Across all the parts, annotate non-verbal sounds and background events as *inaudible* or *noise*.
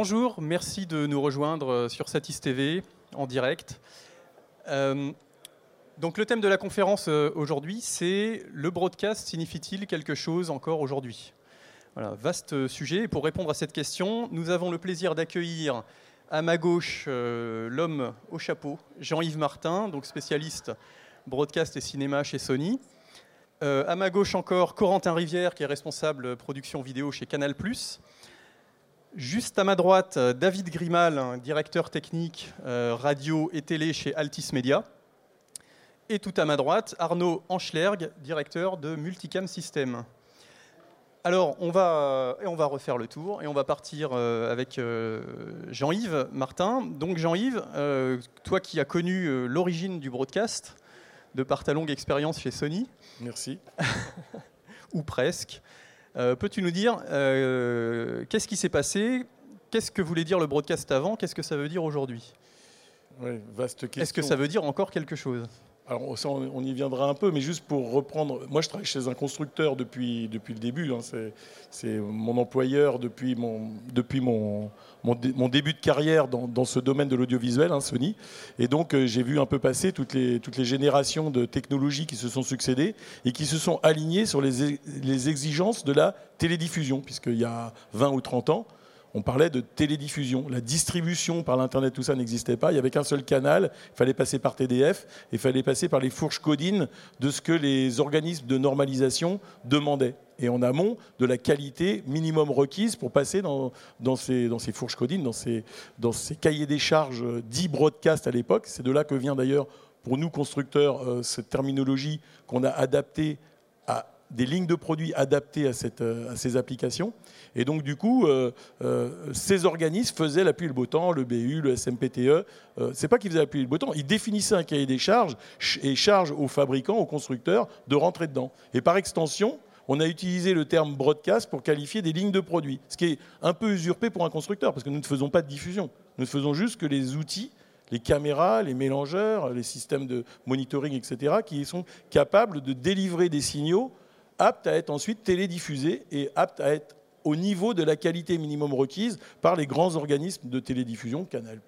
bonjour, merci de nous rejoindre sur Satis TV en direct. Euh, donc le thème de la conférence euh, aujourd'hui, c'est le broadcast signifie-t-il quelque chose encore aujourd'hui? Voilà, vaste sujet. Et pour répondre à cette question, nous avons le plaisir d'accueillir à ma gauche l'homme au chapeau, Jean-Yves Martin, donc spécialiste broadcast et cinéma chez Sony. à ma gauche encore, Corentin Rivière, qui est responsable production vidéo chez Canal+. Juste à ma droite, David Grimal, directeur technique euh, radio et télé chez Altis Media. Et tout à ma droite, Arnaud Anschlerg, directeur de Multicam System. Alors, on va, on va refaire le tour et on va partir euh, avec euh, Jean-Yves Martin. Donc, Jean-Yves, toi qui as connu l'origine du broadcast de par ta longue expérience chez Sony. Merci. *laughs* ou presque. Euh, peux-tu nous dire euh, qu'est-ce qui s'est passé? Qu'est-ce que voulait dire le broadcast avant? Qu'est-ce que ça veut dire aujourd'hui? Oui, vaste question. Est-ce que ça veut dire encore quelque chose? Alors on y viendra un peu, mais juste pour reprendre, moi je travaille chez un constructeur depuis, depuis le début, hein. c'est mon employeur depuis mon, depuis mon, mon, début de carrière dans, ce domaine de l'audiovisuel, hein, Sony, et donc euh, j'ai vu un peu passer toutes les, toutes les générations de technologies qui se sont succédées et qui se sont alignées sur les, les exigences de la télédiffusion, puisqu'il y a 20 ou 30 ans, on parlait de télédiffusion. La distribution par l'Internet, tout ça n'existait pas. Il n'y avait qu'un seul canal. Il fallait passer par TDF. Il fallait passer par les fourches codines de ce que les organismes de normalisation demandaient. Et en amont, de la qualité minimum requise pour passer dans, ces, fourches codines, dans ces, dans ces cahiers des charges dits broadcast à l'époque. C'est de là que vient d'ailleurs, pour nous constructeurs, euh, cette terminologie qu'on a adaptée des lignes de produits adaptées à, euh, ces applications. Et donc, du coup, euh, euh, ces organismes faisaient l'appui le beau temps, le BU, le SMPTE. Ce n'est pas qu'ils faisaient l'appui le beau temps, ils définissaient un cahier des charges et chargent aux fabricants, aux constructeurs de rentrer dedans. Et par extension, on a utilisé le terme broadcast pour qualifier des lignes de produits, ce qui est un peu usurpé pour un constructeur, parce que nous ne faisons pas de diffusion. Nous ne faisons juste que les outils les caméras, les mélangeurs, les systèmes de monitoring, etc., qui sont capables de délivrer des signaux apte à être ensuite télédiffusé et apte à être au niveau de la qualité minimum requise par les grands organismes de télédiffusion, Canal+,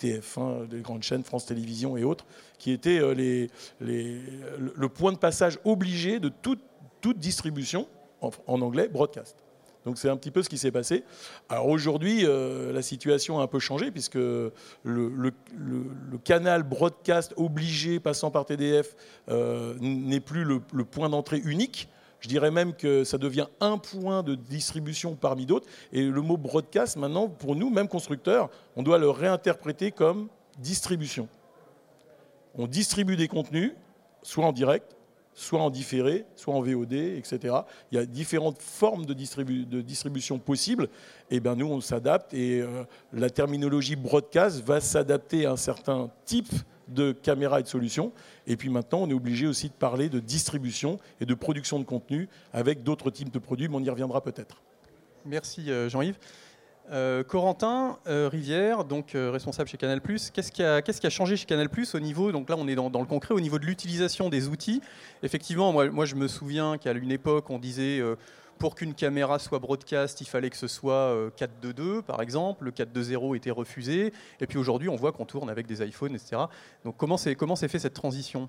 TF1, les grandes chaînes, France Télévisions et autres, qui étaient euh, le point de passage obligé de toute distribution, en, anglais, broadcast. Donc c'est un petit peu ce qui s'est passé. Alors aujourd'hui, euh, la situation a un peu changé puisque le, canal broadcast obligé passant par TDF euh, n'est plus le, point d'entrée unique. Je dirais même que ça devient un point de distribution parmi d'autres. Et le mot broadcast, maintenant, pour nous, même constructeurs, on doit le réinterpréter comme distribution. On distribue des contenus, soit en direct, soit en différé, soit en VOD, etc. Il y a différentes formes de, distribution possibles. Et bien nous, on s'adapte et euh, la terminologie broadcast va s'adapter à un certain type de caméra et de solutions. Et puis maintenant, on est obligé aussi de parler de distribution et de production de contenu avec d'autres types de produits, mais on y reviendra peut-être. Merci euh, Jean-Yves. Euh, Corentin euh, Rivière, donc euh, responsable chez Canal+, qu'est-ce qui, a, changé chez Canal+, au niveau, donc là on est dans, le concret, au niveau de l'utilisation des outils? Effectivement, moi, je me souviens qu'à une époque on disait pour qu'une caméra soit broadcast, il fallait que ce soit 4.2.2 par exemple, le 4.2.0 était refusé, et puis aujourd'hui on voit qu'on tourne avec des iPhones, etc. Donc comment s'est fait cette transition?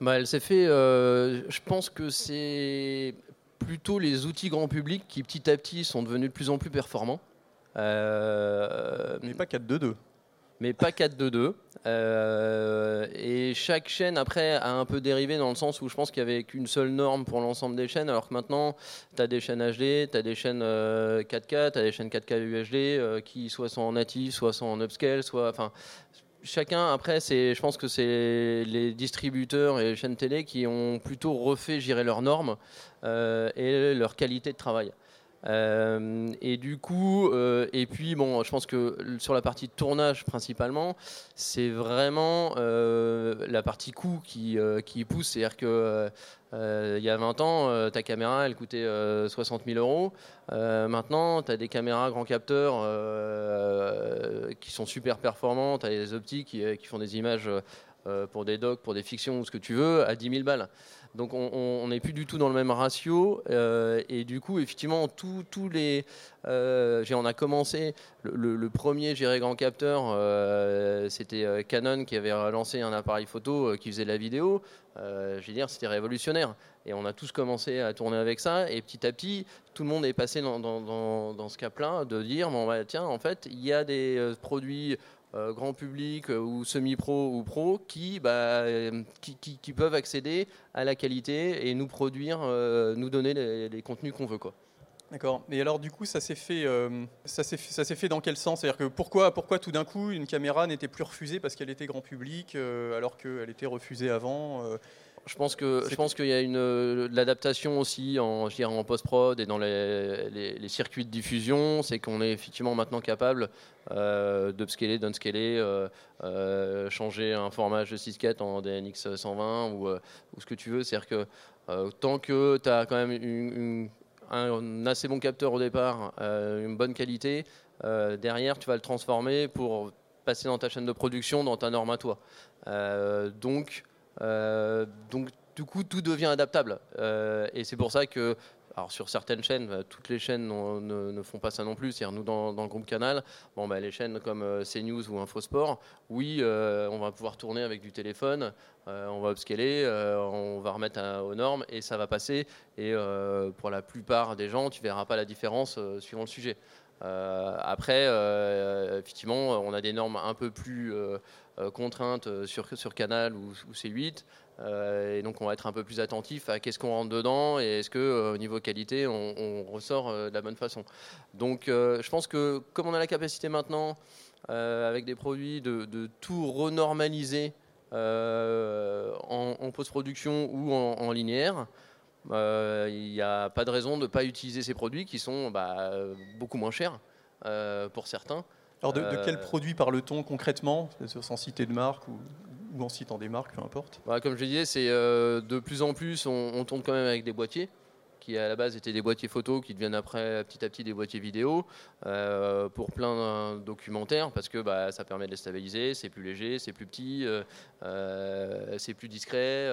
Bah, elle s'est fait, je pense que c'est plutôt les outils grand public qui petit à petit sont devenus de plus en plus performants. Euh, mais pas 4-2-2. Mais pas 4-2-2. Euh, et chaque chaîne, après, a un peu dérivé dans le sens où je pense qu'il n'y avait qu'une seule norme pour l'ensemble des chaînes, alors que maintenant, tu as des chaînes HD, tu as des chaînes 4K, euh, tu as des chaînes 4K UHD qui soit sont en natif, soit sont en upscale, soit. Enfin, chacun, après, c'est, je pense que c'est les distributeurs et les chaînes télé qui ont plutôt refait gérer leurs normes euh, et leur qualité de travail. Euh, et du coup, euh, et puis bon, je pense que sur la partie tournage principalement, c'est vraiment la partie coût qui, qui pousse. C'est-à-dire que il y a 20 ans, ta caméra, elle coûtait 60 000 euros. maintenant, tu as des caméras grand capteur qui sont super performantes, tu as des optiques qui, qui, font des images pour des docs, pour des fictions ou ce que tu veux, à 10 000 balles. Donc on n'est plus du tout dans le même ratio. et du coup, effectivement, tous les... on a commencé, le, premier géré grand capteur, c'était Canon qui avait lancé un appareil photo qui faisait de la vidéo. je veux dire, c'était révolutionnaire. Et on a tous commencé à tourner avec ça. Et petit à petit, tout le monde est passé dans, dans, ce cap-là de dire bon, bah, tiens, en fait, il y a des euh, produits euh, grand public euh, ou semi-pro ou pro qui, bah, qui, qui, peuvent accéder à la qualité et nous produire, nous donner les, contenus qu'on veut. Quoi. D'accord. Et alors du coup, ça s'est fait, ça s'est ça s'est fait dans quel sens? C'est-à-dire que pourquoi, pourquoi tout d'un coup une caméra n'était plus refusée parce qu'elle était grand public alors qu'elle était refusée avant je pense que je pense qu'il y a une euh, l'adaptation aussi en en post prod et dans les, circuits de diffusion, c'est qu'on est effectivement maintenant capable euh, d'upscaler, downscaler, euh, euh, changer un format de 6 en DNX 120 ou, ce que tu veux. C'est-à-dire que tant que tu as quand même un, assez bon capteur au départ, une bonne qualité, derrière tu vas le transformer pour passer dans ta chaîne de production, dans ta norme à toi. donc euh, donc du coup, tout devient adaptable. Euh, et c'est pour ça que alors sur certaines chaînes, bah, toutes les chaînes ne, font pas ça non plus. C'est-à-dire nous dans, le groupe Canal, bon, bah, les chaînes comme euh, CNews ou Infosport, oui, on va pouvoir tourner avec du téléphone, on va upscaler, on va remettre aux normes et ça va passer. Et pour la plupart des gens, tu verras pas la différence suivant le sujet. après, effectivement, on a des normes un peu plus euh, contraintes euh, sur, sur Canal ou, C8. Euh, et donc on va être un peu plus attentif à qu'est-ce qu'on rentre dedans et est-ce que au niveau qualité on, ressort de la bonne façon. Donc je pense que comme on a la capacité maintenant avec des produits de, tout renormaliser en, post-production ou en, linéaire, il n'y a pas de raison de ne pas utiliser ces produits qui sont bah, beaucoup moins chers pour certains. Alors de, quel euh, produit parle-t-on concrètement, sans citer de marque ou, en citant des marques, peu importe? Bah, Comme je disais, c'est euh, de plus en plus, on, tourne quand même avec des boîtiers qui à la base étaient des boîtiers photos, qui deviennent après petit à petit des boîtiers vidéo, euh, pour plein de documentaires, parce que bah, ça permet de les stabiliser, c'est plus léger, c'est plus petit, c'est plus discret,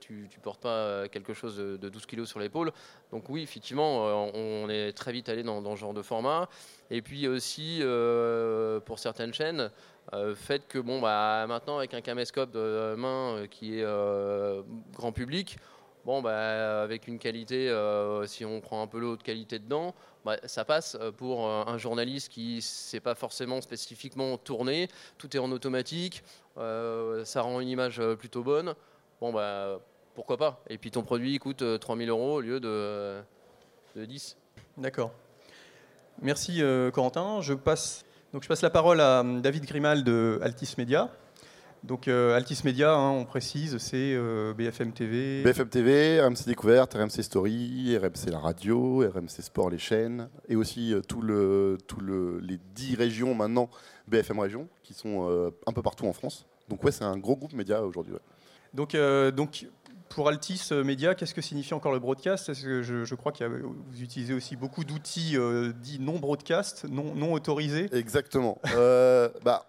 tu ne portes pas quelque chose de, 12 kg sur l'épaule. Donc oui, effectivement, on est très vite allé dans, ce genre de format. Et puis aussi, euh, pour certaines chaînes, euh, fait que bon, bah, maintenant, avec un caméscope de main euh, qui est grand public, bon, bah, avec une qualité, si on prend un peu l'eau de qualité dedans, bah, ça passe pour un journaliste qui ne pas forcément spécifiquement tourné. Tout est en automatique, ça rend une image plutôt bonne. Bon, bah, pourquoi pas? Et puis ton produit coûte 3000 euros au lieu de, de 10. D'accord. Merci euh, Corentin. Je passe, donc je passe la parole à euh, David Grimal de Altis Media. Donc euh, Altis Media, hein, on précise, c'est BFM TV. BFM TV, RMC Découverte, RMC Story, RMC La Radio, RMC Sport les chaînes, et aussi tout le, tout le, les 10 régions maintenant BFM Région, qui sont un peu partout en France. Donc ouais, c'est un gros groupe média aujourd'hui. Donc, donc pour Altis euh, Media, qu'est-ce que signifie encore le broadcast? Parce que je, crois que vous utilisez aussi beaucoup d'outils euh, dits non broadcast, non, non autorisés. Exactement. Euh, *laughs* bah,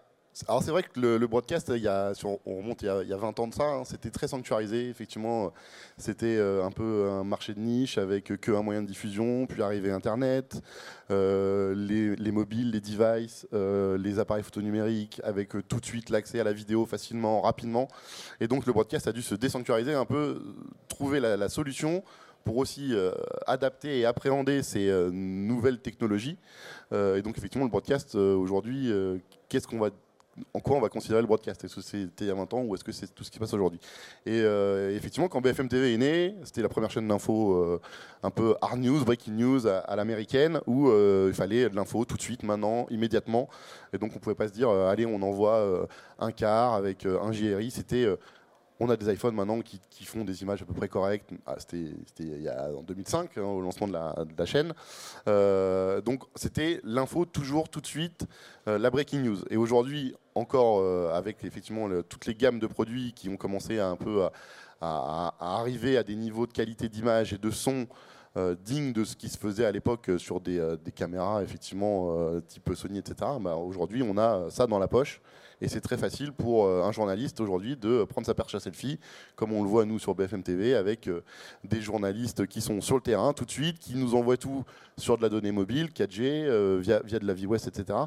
alors c'est vrai que le, broadcast, il y a, on remonte il y a, 20 ans de ça, hein, c'était très sanctuarisé. Effectivement, c'était un peu un marché de niche avec que un moyen de diffusion, puis arrivé Internet, les, les, mobiles, les devices, les appareils photo numériques, avec tout de suite l'accès à la vidéo facilement, rapidement. Et donc le broadcast a dû se désanctuariser, un peu trouver la, solution pour aussi adapter et appréhender ces nouvelles technologies. et donc effectivement le broadcast aujourd'hui, qu'est-ce qu'on va en quoi on va considérer le broadcast? Est-ce que c'était il y a 20 ans ou est-ce que c'est tout ce qui passe aujourd'hui? Et euh, effectivement, quand BFM TV est né, c'était la première chaîne d'info euh, un peu hard news, breaking news à, l'américaine, où euh, il fallait de l'info tout de suite, maintenant, immédiatement. Et donc on ne pouvait pas se dire, allez, on envoie un quart avec un JRI. C'était on a des iPhones maintenant qui, font des images à peu près correctes. Ah, c'était en 2005, hein, au lancement de la, chaîne. Euh, donc c'était l'info toujours, tout de suite, euh, la breaking news. Et aujourd'hui, encore euh, avec effectivement toutes les gammes de produits qui ont commencé à un peu à, arriver à des niveaux de qualité d'image et de son euh, digne de ce qui se faisait à l'époque sur des, euh, des caméras, effectivement, euh, type Sony, etc. Bah, aujourd'hui, on a ça dans la poche. Et c'est très facile pour euh, un journaliste aujourd'hui de prendre sa perche à selfie, comme on le voit nous sur BFM TV, avec euh, des journalistes qui sont sur le terrain tout de suite, qui nous envoient tout sur de la donnée mobile, 4G, euh, via, via de la vie West, etc.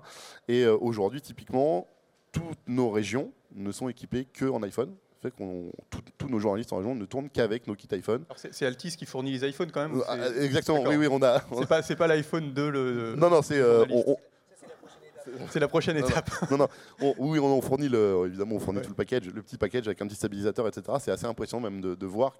Et euh, aujourd'hui, typiquement, toutes nos régions ne sont équipées qu'en iPhone. Fait qu'on tous nos journalistes en région ne tournent qu'avec nos kits iPhone. C'est Altis qui fournit les iPhones quand même Euh, c'est- exactement, oui, oui, on a. C'est pas, l'iPhone 2 le. Non, non, c'est. euh, C'est la prochaine non. étape. non, non, on- oui, on, fournit le, évidemment, on fournit Ouais. tout le package, le petit package avec un petit stabilisateur, etc. C'est assez impressionnant même de, de voir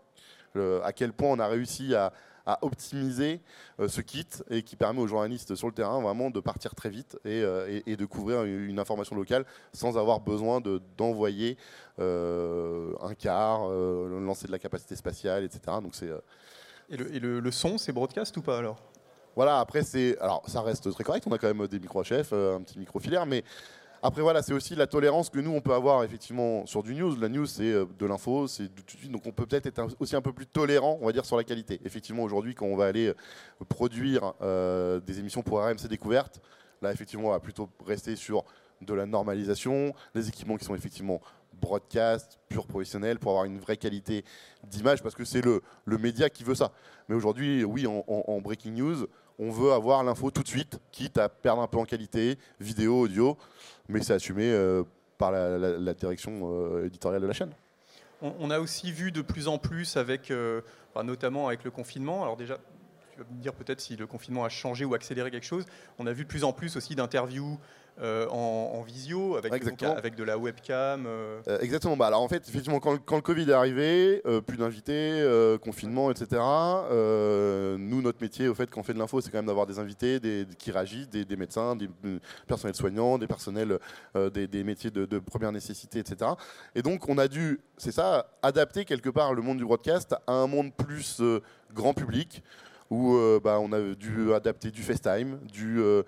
euh, à quel point on a réussi à, à optimiser euh, ce kit et qui permet aux journalistes sur le terrain vraiment de partir très vite et, euh, et- et de couvrir une, information locale sans avoir besoin de- d'envoyer euh, un quart, euh, lancer de la capacité spatiale, etc. Donc c'est Et le, et le- le son, c'est broadcast ou pas alors? Voilà, après, c'est. Alors, ça reste très correct. On a quand même des micro-chefs, euh, un petit micro filaire. Mais après, voilà, c'est aussi la tolérance que nous, on peut avoir effectivement sur du news. La news, c'est euh, de l'info, c'est tout de suite. Donc, on peut peut-être être aussi un peu plus tolérant, on va dire, sur la qualité. Effectivement, aujourd'hui, quand on va aller euh, produire euh, des émissions pour RMC Découverte, là, effectivement, on va plutôt rester sur de la normalisation, des équipements qui sont effectivement broadcast, pur professionnel, pour avoir une vraie qualité d'image, parce que c'est le, le média qui veut ça. Mais aujourd'hui, oui, en breaking news, on veut avoir l'info tout de suite, quitte à perdre un peu en qualité, vidéo, audio, mais c'est assumé euh, par la, direction euh, éditoriale de la chaîne. on, a aussi vu de plus en plus avec, euh, notamment avec le confinement. Alors déjà, tu vas me dire peut-être si le confinement a changé ou accéléré quelque chose. On a vu de plus en plus aussi d'interviews euh, en, en visio avec, donc, avec de la webcam. euh, Euh, exactement. Bah, alors en fait, effectivement, quand, le- quand le Covid est arrivé, plus d'invités, confinement, etc. nous, notre métier, au fait, quand on fait de l'info, c'est quand même d'avoir des invités des, qui réagissent, des, des médecins, des personnels soignants, des personnels des, des métiers de, de première nécessité, etc. Et donc, on a dû, c'est ça, adapter quelque part le monde du broadcast à un monde plus grand public, où euh, bah, on a dû adapter du FaceTime, du euh,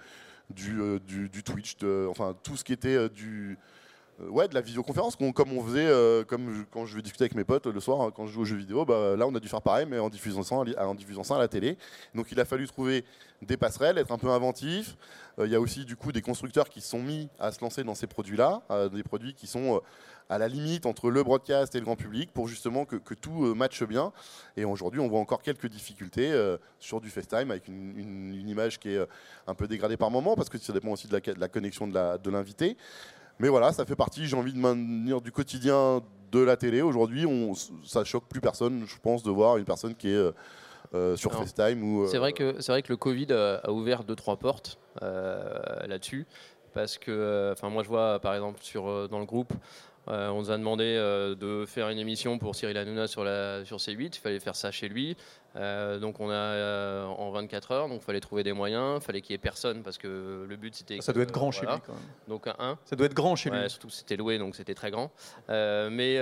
euh, du, du Twitch, enfin tout ce qui était du ouais de la visioconférence comme on faisait comme je- quand je vais discuter avec mes potes le soir hein, quand je joue aux jeux vidéo bah, là on a dû faire pareil mais en diffusant ça en diffusant ça à la télé. Donc il a fallu trouver des passerelles être un peu inventif. Il y a aussi du coup des constructeurs qui se sont mis à se lancer dans ces produits là des produits qui sont à la limite entre le broadcast et le grand public pour justement que, que tout euh, matche bien et aujourd'hui on voit encore quelques difficultés euh, sur du FaceTime avec une, une- une image qui est euh, un peu dégradée par moment parce que ça dépend aussi de la, de la connexion de l'invité mais voilà, ça fait partie, j'ai envie de maintenir du quotidien de la télé. Aujourd'hui, ça choque plus personne, je pense, de voir une personne qui est euh, sur FaceTime ou. C'est vrai que c'est vrai que le Covid a, ouvert deux trois portes là-dessus parce que enfin moi je vois par exemple sur dans le groupe euh, on nous a demandé euh, de faire une émission pour Cyril Hanouna sur la sur C8 il fallait faire ça chez lui Euh, donc on a en 24 heures donc il fallait trouver des moyens il fallait qu'il y ait personne parce que le but c'était ça que, doit être grand chez lui quand même. donc un 1 Ça doit être grand chez Ouais, lui. surtout que c'était loué, donc c'était très grand. Mais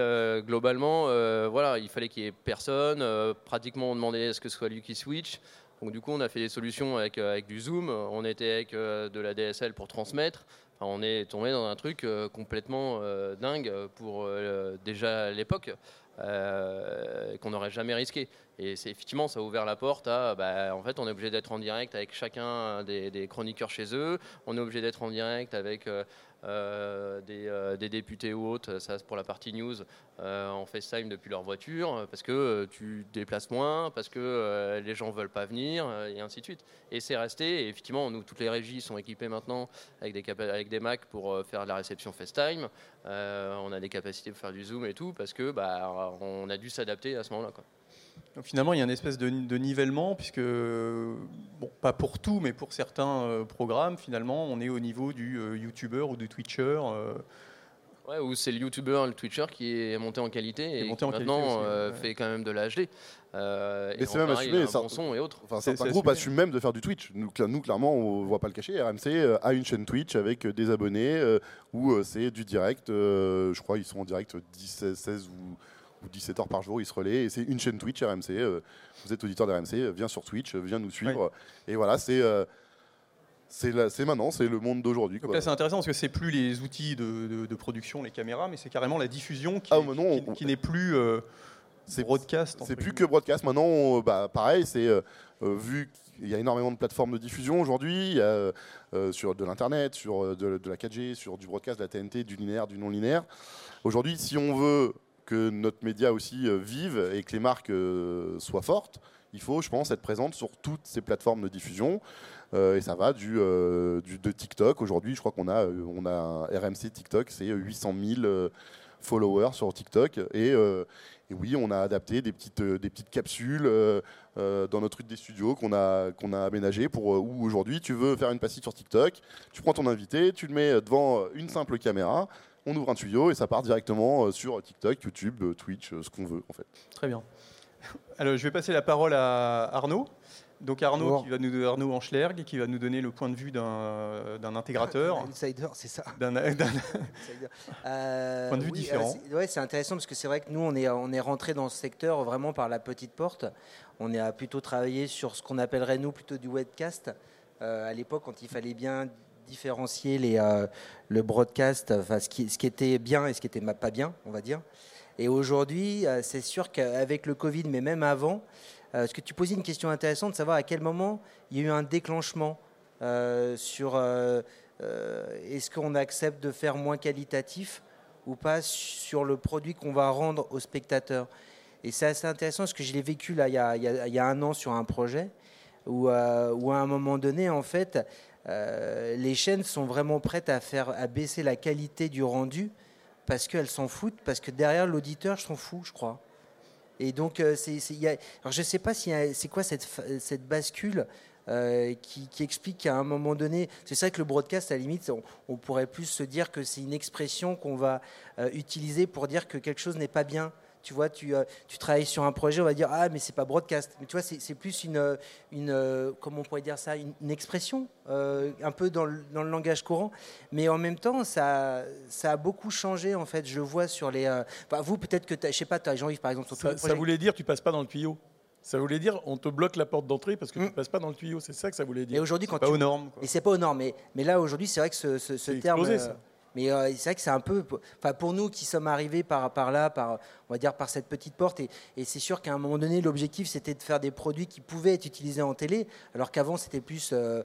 globalement, voilà, il fallait qu'il y ait personne. Pratiquement, on demandait à ce que ce soit lui qui switch. Donc du coup, on a fait des solutions avec, avec du zoom. On était avec euh, de la DSL pour transmettre. On est tombé dans un truc euh, complètement euh, dingue pour euh, déjà l'époque. qu'on n'aurait jamais risqué. Et c'est effectivement, ça a ouvert la porte à, bah, en fait, on est obligé d'être en direct avec chacun des, chroniqueurs chez eux. On est obligé d'être en direct avec euh, des, euh, des députés ou autres, ça c'est pour la partie news, euh, en FaceTime depuis leur voiture, parce que euh, tu te déplaces moins, parce que euh, les gens veulent pas venir, euh, et ainsi de suite. Et c'est resté, et effectivement, nous, toutes les régies sont équipées maintenant avec des, avec Macs pour euh, faire de la réception FaceTime. Euh, on a des capacités pour faire du Zoom et tout, parce que bah, on a dû s'adapter à ce moment-là. Donc finalement, il y a une espèce de, de nivellement, puisque, euh, bon, pas pour tout, mais pour certains euh, programmes, finalement, on est au niveau du euh, YouTuber ou du Twitcher. euh, Ouais, ou c'est le YouTuber, le Twitcher qui est monté en qualité et monté qui en qualité maintenant aussi, euh, ouais. fait quand même de la HD. Euh, et c'est même assumé, un ça- bon son et autres. Enfin, certains groupes assumé. assument même de faire du Twitch. Nous, cla- nous, clairement, on ne voit pas le cacher. RMC euh, a une chaîne Twitch avec euh, des abonnés euh, où euh, c'est du direct. euh, je crois ils sont en direct 10, 16, 16 ou, ou 17 heures par jour. Ils se relaient. Et c'est une chaîne Twitch RMC. euh, vous êtes auditeur d'RMC, euh, viens sur Twitch, euh, viens nous suivre. Et voilà, c'est euh, c'est maintenant, c'est le monde d'aujourd'hui. C'est intéressant parce que c'est plus les outils de, de- de production, les caméras, mais c'est carrément la diffusion qui, Ah, qui- qui n'est plus. euh, C'est broadcast. C'est plus que broadcast. Maintenant, bah, pareil, c'est vu qu'il y a énormément de plateformes de diffusion aujourd'hui, il sur de l'internet, sur de, de, la 4G, sur du broadcast, de la TNT, du linéaire, du non linéaire. Aujourd'hui, si on veut que notre média aussi vive et que les marques soient fortes, il faut, je pense, être présente sur toutes ces plateformes de diffusion. Euh, et ça va du, euh, de TikTok. Aujourd'hui, je crois qu'on a, euh, on a RMC TikTok, c'est 800 000 followers sur TikTok. Et, oui, on a adapté des petites, des petites capsules dans notre rue des studios qu'on a, qu'on a aménagé pour où aujourd'hui tu veux faire une passée sur TikTok, tu prends ton invité, tu le mets devant une simple caméra, on ouvre un tuyau et ça part directement sur TikTok, YouTube, Twitch, ce qu'on veut en fait. Très bien. *laughs* Alors, je vais passer la parole à Arnaud. Donc Arnaud, qui va nous, Arnaud Anschlerg, qui va nous donner le point de vue d'un intégrateur. Un *laughs* insider, c'est ça. D'un *laughs* euh, point de vue différent. Ouais, c'est intéressant parce que c'est vrai que nous, on est, on est rentré dans ce secteur vraiment par la petite porte. On a plutôt travaillé sur ce qu'on appellerait nous plutôt du webcast. Euh, à l'époque, quand il fallait bien différencier les, euh, le broadcast, ce, qui, ce qui était bien et ce qui était pas bien, on va dire. Et aujourd'hui, euh, c'est sûr qu'avec le Covid, mais même avant, euh, parce que tu posais une question intéressante de savoir à quel moment il y a eu un déclenchement euh, sur est-ce qu'on accepte de faire moins qualitatif ou pas sur le produit qu'on va rendre aux spectateurs? Et c'est assez intéressant parce que je l'ai vécu là il y, a, il y, a, un an sur un projet où, où, à un moment donné, en fait, les chaînes sont vraiment prêtes à faire à baisser la qualité du rendu parce qu'elles s'en foutent, parce que derrière l'auditeur, je s'en fous, je crois. Et donc, euh, je ne sais pas si c'est quoi cette, cette bascule euh, qui, explique qu'à un moment donné, c'est ça que le broadcast, à la limite, on, pourrait plus se dire que c'est une expression qu'on va euh, utiliser pour dire que quelque chose n'est pas bien tu vois, tu, euh, tu, travailles sur un projet, on va dire ah mais c'est pas broadcast, mais tu vois c'est plus une, une euh, comment on pourrait dire ça, une, expression euh, un peu dans le, dans le, langage courant, mais en même temps ça, ça a beaucoup changé en fait. Je vois sur les, vous peut-être que je sais pas, tu as Jean-Yves par exemple. Sur ça, ça voulait dire tu passes pas dans le tuyau. Ça voulait dire on te bloque la porte d'entrée parce que tu ne mm. passes pas dans le tuyau. C'est ça que ça voulait dire. Et aujourd'hui, quand pas aux normes. Et c'est pas aux normes. Mais, mais là, aujourd'hui, c'est vrai que ce, ce, terme. ça. Mais euh, c'est vrai que c'est un peu, enfin pour nous qui sommes arrivés par, là, par, on va dire par cette petite porte, et, c'est sûr qu'à un moment donné, l'objectif c'était de faire des produits qui pouvaient être utilisés en télé, alors qu'avant c'était plus, euh,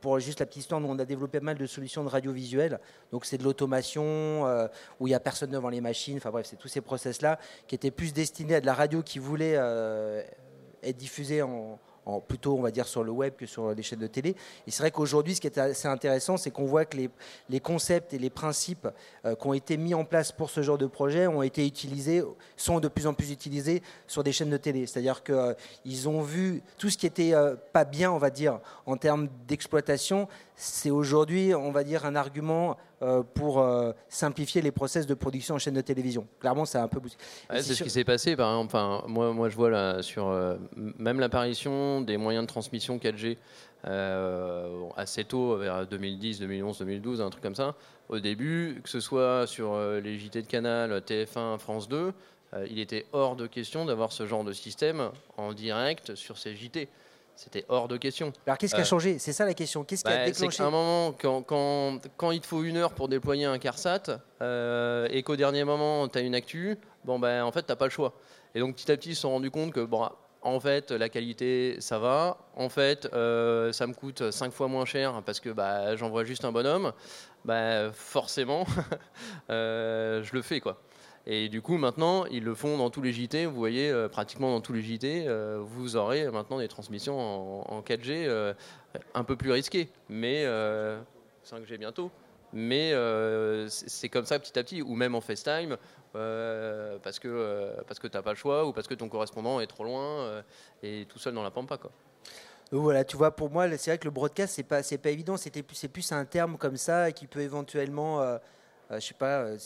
pour juste la petite histoire, nous on a développé mal de solutions de radiovisuel, donc c'est de l'automation euh, où il n'y a personne devant les machines, enfin bref, c'est tous ces process-là qui étaient plus destinés à de la radio qui voulait être diffusée en plutôt, on va dire, sur le web que sur les chaînes de télé. Et c'est vrai qu'aujourd'hui, ce qui est assez intéressant, c'est qu'on voit que les, les, concepts et les principes euh, qui ont été mis en place pour ce genre de projet ont été utilisés, sont de plus en plus utilisés sur des chaînes de télé. C'est-à-dire qu'ils euh, ont vu tout ce qui était euh, pas bien, on va dire, en termes d'exploitation, c'est aujourd'hui, on va dire, un argument pour euh, simplifier les process de production en chaîne de télévision. Clairement, c'est un peu. c'est ce qui s'est passé, par exemple. Enfin, moi, moi, je vois là sur euh, même l'apparition des moyens de transmission 4G assez tôt, vers 2010, 2011, 2012, un truc comme ça. Au début, que ce soit sur les JT de Canal, TF1, France 2, il était hors de question d'avoir ce genre de système en direct sur ces JT. C'était hors de question. Alors qu'est-ce qui a euh, changé? C'est ça la question. Qu'est-ce qui a bah, déclenché? C'est un moment, quand, quand, quand, il te faut une heure pour déployer un CARSAT euh, et qu'au dernier moment, tu as une actu, bon, ben, en fait, tu n'as pas le choix. Et donc petit à petit, ils se sont rendus compte que, bon, en fait, la qualité, ça va. En fait, euh, ça me coûte 5 fois moins cher parce que bah, j'envoie juste un bonhomme. Bah, forcément, *laughs* je le fais. quoi. Et du coup, maintenant, ils le font dans tous les JT. Vous voyez, euh, pratiquement dans tous les JT, euh, vous aurez maintenant des transmissions en, 4G euh, un peu plus risquées, mais 5G bientôt. Mais c'est comme ça petit à petit, ou même en FaceTime, parce que parce que t'as pas le choix, ou parce que ton correspondant est trop loin et tout seul dans la pampa, quoi. voilà, tu vois, pour moi, c'est vrai que le broadcast, c'est pas, pas évident. C'est plus un terme comme ça qui peut éventuellement, je sais pas,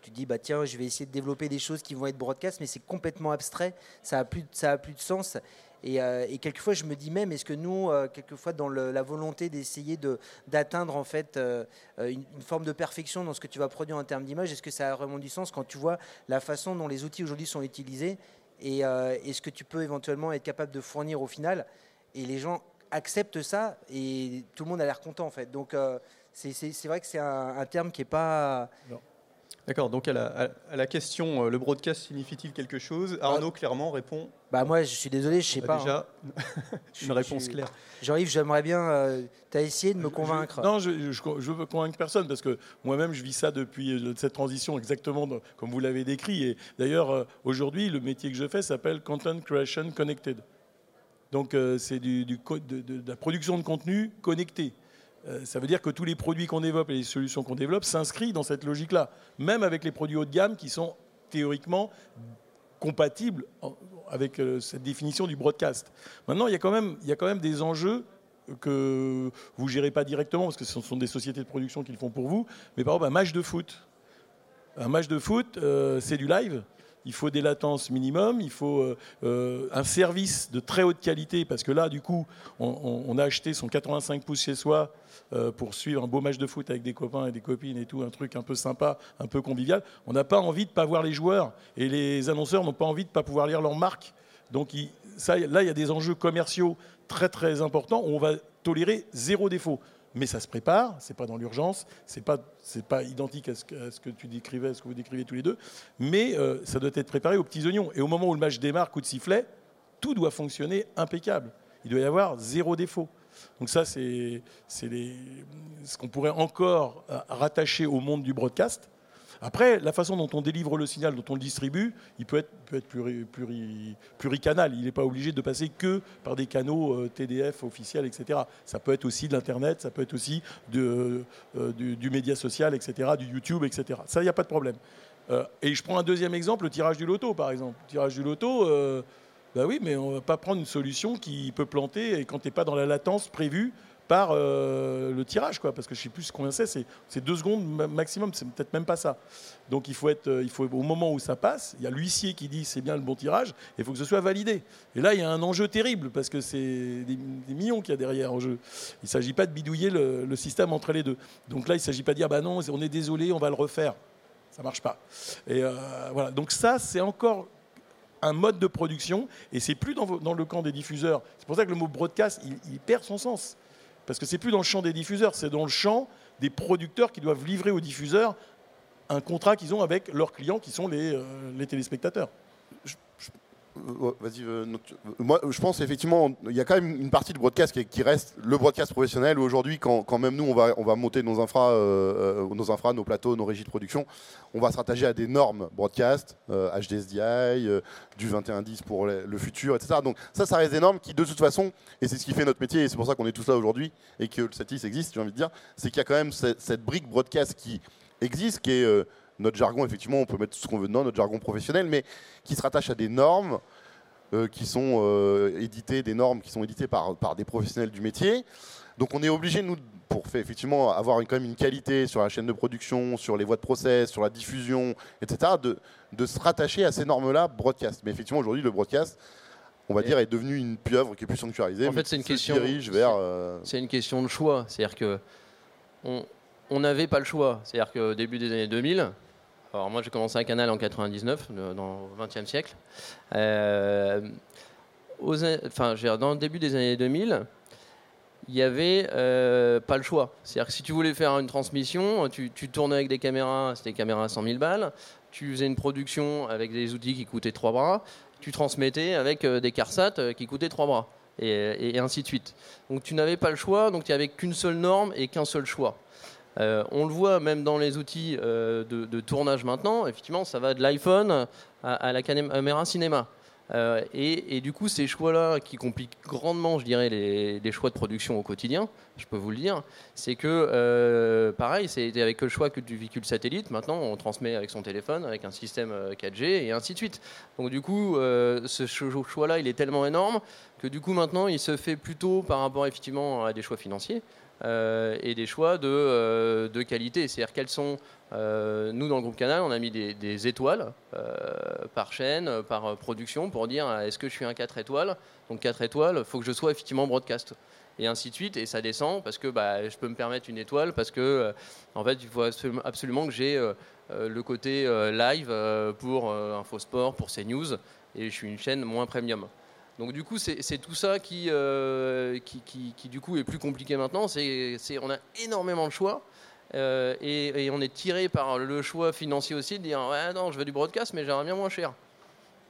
tu dis bah tiens je vais essayer de développer des choses qui vont être broadcast mais c'est complètement abstrait. Ça a plus ça a plus de sens. Et, euh, quelquefois je me dis même est-ce que nous euh, quelquefois dans la volonté d'essayer de d'atteindre en fait euh, une, forme de perfection dans ce que tu vas produire en termes d'image est-ce que ça a vraiment du sens quand tu vois la façon dont les outils aujourd'hui sont utilisés et est-ce que tu peux éventuellement être capable de fournir au final? Et les gens acceptent ça et tout le monde a l'air content en fait. Donc c'est vrai que c'est un, terme qui est pas D'accord, donc à la, à la question euh, le broadcast signifie-t-il quelque chose? Arnaud clairement répond. Bah moi je suis désolé, je sais bah, pas. Déjà, hein. *laughs* une réponse claire. Jean-Yves, j'aimerais bien. euh, tu as essayé de me convaincre. non, je, je, veux convaincre personne parce que moi-même je vis ça depuis euh, cette transition exactement dans- comme vous l'avez décrit. Et d'ailleurs, euh, aujourd'hui, le métier que je fais s'appelle Content Creation Connected. Donc c'est du, du co- de, de- de la production de contenu connecté. Euh, ça veut dire que tous les produits qu'on développe et les solutions qu'on développe s'inscrivent dans cette logique-là, même avec les produits haut de gamme qui sont théoriquement compatibles avec euh, cette définition du broadcast. Maintenant, il y a quand même, il y a quand même des enjeux que vous gérez pas directement parce que ce sont des sociétés de production qui le font pour vous. Mais par exemple, un match de foot. Un match de foot, euh, c'est du live. Il faut des latences minimum, il faut euh, euh, un service de très haute qualité parce que là, du coup, on, a acheté son 85 pouces chez soi euh, pour suivre un beau match de foot avec des copains et des copines et tout, un truc un peu sympa, un peu convivial. On n'a pas envie de pas voir les joueurs et les annonceurs n'ont pas envie de pas pouvoir lire leur marque. Donc là, il y a des enjeux commerciaux très très importants où on va tolérer zéro défaut. Mais ça se prépare, c'est pas dans l'urgence, c'est pas c'est pas identique à ce, que, tu décrivais, à ce que vous décrivez tous les deux, mais euh, ça doit être préparé aux petits oignons. Et au moment où le match démarre, coup de sifflet, tout doit fonctionner impeccable. Il doit y avoir zéro défaut. Donc ça, c'est ce qu'on pourrait encore euh, rattacher au monde du broadcast. Après, la façon dont on délivre le signal, dont on le distribue, il peut être, peut être pluri- pluri- pluricanal. Il n'est pas obligé de passer que par des canaux euh, TDF officiels, etc. Ça peut être aussi de l'Internet, ça peut être aussi euh, du, média social, etc., du YouTube, etc. Ça, il n'y a pas de problème. Euh, et je prends un deuxième exemple, le tirage du loto, par exemple. Le tirage du loto, bah oui, mais on ne va pas prendre une solution qui peut planter et quand tu n'es pas dans la latence prévue par euh, le tirage, quoi, parce que je ne sais plus combien c'est, c'est deux secondes ma- maximum, c'est peut-être même pas ça. Donc il faut être, euh, il faut au moment où ça passe, il y a l'huissier qui dit c'est bien le bon tirage, il faut que ce soit validé. Et là il y a un enjeu terrible parce que c'est des, millions qu'il y a derrière en jeu. Il ne s'agit pas de bidouiller le, système entre les deux. Donc là il ne s'agit pas de dire bah non, on est désolé, on va le refaire. Ça marche pas. Et euh, voilà. Donc ça c'est encore un mode de production et c'est plus dans, le camp des diffuseurs. C'est pour ça que le mot broadcast il perd son sens parce que c'est plus dans le champ des diffuseurs, c'est dans le champ des producteurs qui doivent livrer aux diffuseurs un contrat qu'ils ont avec leurs clients qui sont les, euh, téléspectateurs. Vas-y, euh, non, tu- euh, moi je pense effectivement, il y a quand même une partie du broadcast qui, reste le broadcast professionnel aujourd'hui, quand, même nous on va, on va monter nos infras, euh, euh, nos nos plateaux, nos régies de production, on va se rattacher à des normes broadcast, euh, HDSDI, euh, du 2110 pour le, futur, etc. Donc ça, ça reste des normes qui de toute façon, et c'est ce qui fait notre métier, et c'est pour ça qu'on est tous là aujourd'hui, et que le Satis existe, j'ai envie de dire, c'est qu'il y a quand même cette, cette brique broadcast qui existe, qui est euh, notre jargon, effectivement, on peut mettre tout ce qu'on veut dedans, notre jargon professionnel, mais qui se rattache à des normes euh, qui sont euh, éditées, des normes qui sont éditées par, par des professionnels du métier. Donc on est obligé, nous, pour faire, effectivement avoir une- quand même une qualité sur la chaîne de production, sur les voies de process, sur la diffusion, etc., de, de se rattacher à ces normes-là broadcast. Mais effectivement, aujourd'hui, le broadcast, on va Et- dire, est devenu une pieuvre qui est plus sanctuarisée. En fait, c'est une question- dirige vers... euh, C'est une question de choix. C'est-à-dire que on n'avait pas le choix. C'est-à-dire qu'au début des années 2000, alors moi j'ai commencé à Canal en 99, le- dans le XXe siècle. euh, dans le début des années 2000, il n'y avait euh, pas le choix. C'est-à-dire que si tu voulais faire une transmission, tu, tournais avec des caméras, c'était des caméras à 100 000 balles, tu faisais une production avec des outils qui coûtaient 3 bras, tu transmettais avec euh, des CARSAT qui coûtaient 3 bras, et, et ainsi de suite. Donc tu n'avais pas le choix, donc il n'y avait qu'une seule norme et qu'un seul choix. Euh, on le voit même dans les outils euh, de, tournage maintenant, effectivement, ça va de l'iPhone à, la caméra cinéma. Euh, et, et du coup, ces choix-là qui compliquent grandement, je dirais, les, les choix de production au quotidien, je peux vous le dire, c'est que, pareil, c'était avec le choix que du véhicule satellite. Maintenant, on transmet avec son téléphone, avec un système euh, 4G et ainsi de suite. Donc, du coup, ce cho- choix-là, il est tellement énorme que, du coup, maintenant, il se fait plutôt par rapport, effectivement, à des choix financiers. Euh, et des choix de, euh, de qualité. C'est-à-dire quels sont, euh, nous dans le groupe Canal, on a mis des, étoiles par chaîne, par production, pour dire est-ce que je suis un 4 étoiles? Donc 4 étoiles, il faut que je sois effectivement broadcast. Et ainsi de suite, et ça descend parce que bah, je peux me permettre une étoile, parce que en fait, il faut absolument- que j'ai le côté live pour Infosport, pour CNews, et je suis une chaîne moins premium. Donc du coup, c'est tout ça qui, euh, qui, qui- qui, du coup est plus compliqué maintenant. C'est on a énormément de choix et, on est tiré par le choix financier aussi de dire ouais non je veux du broadcast mais j'aimerais bien moins cher.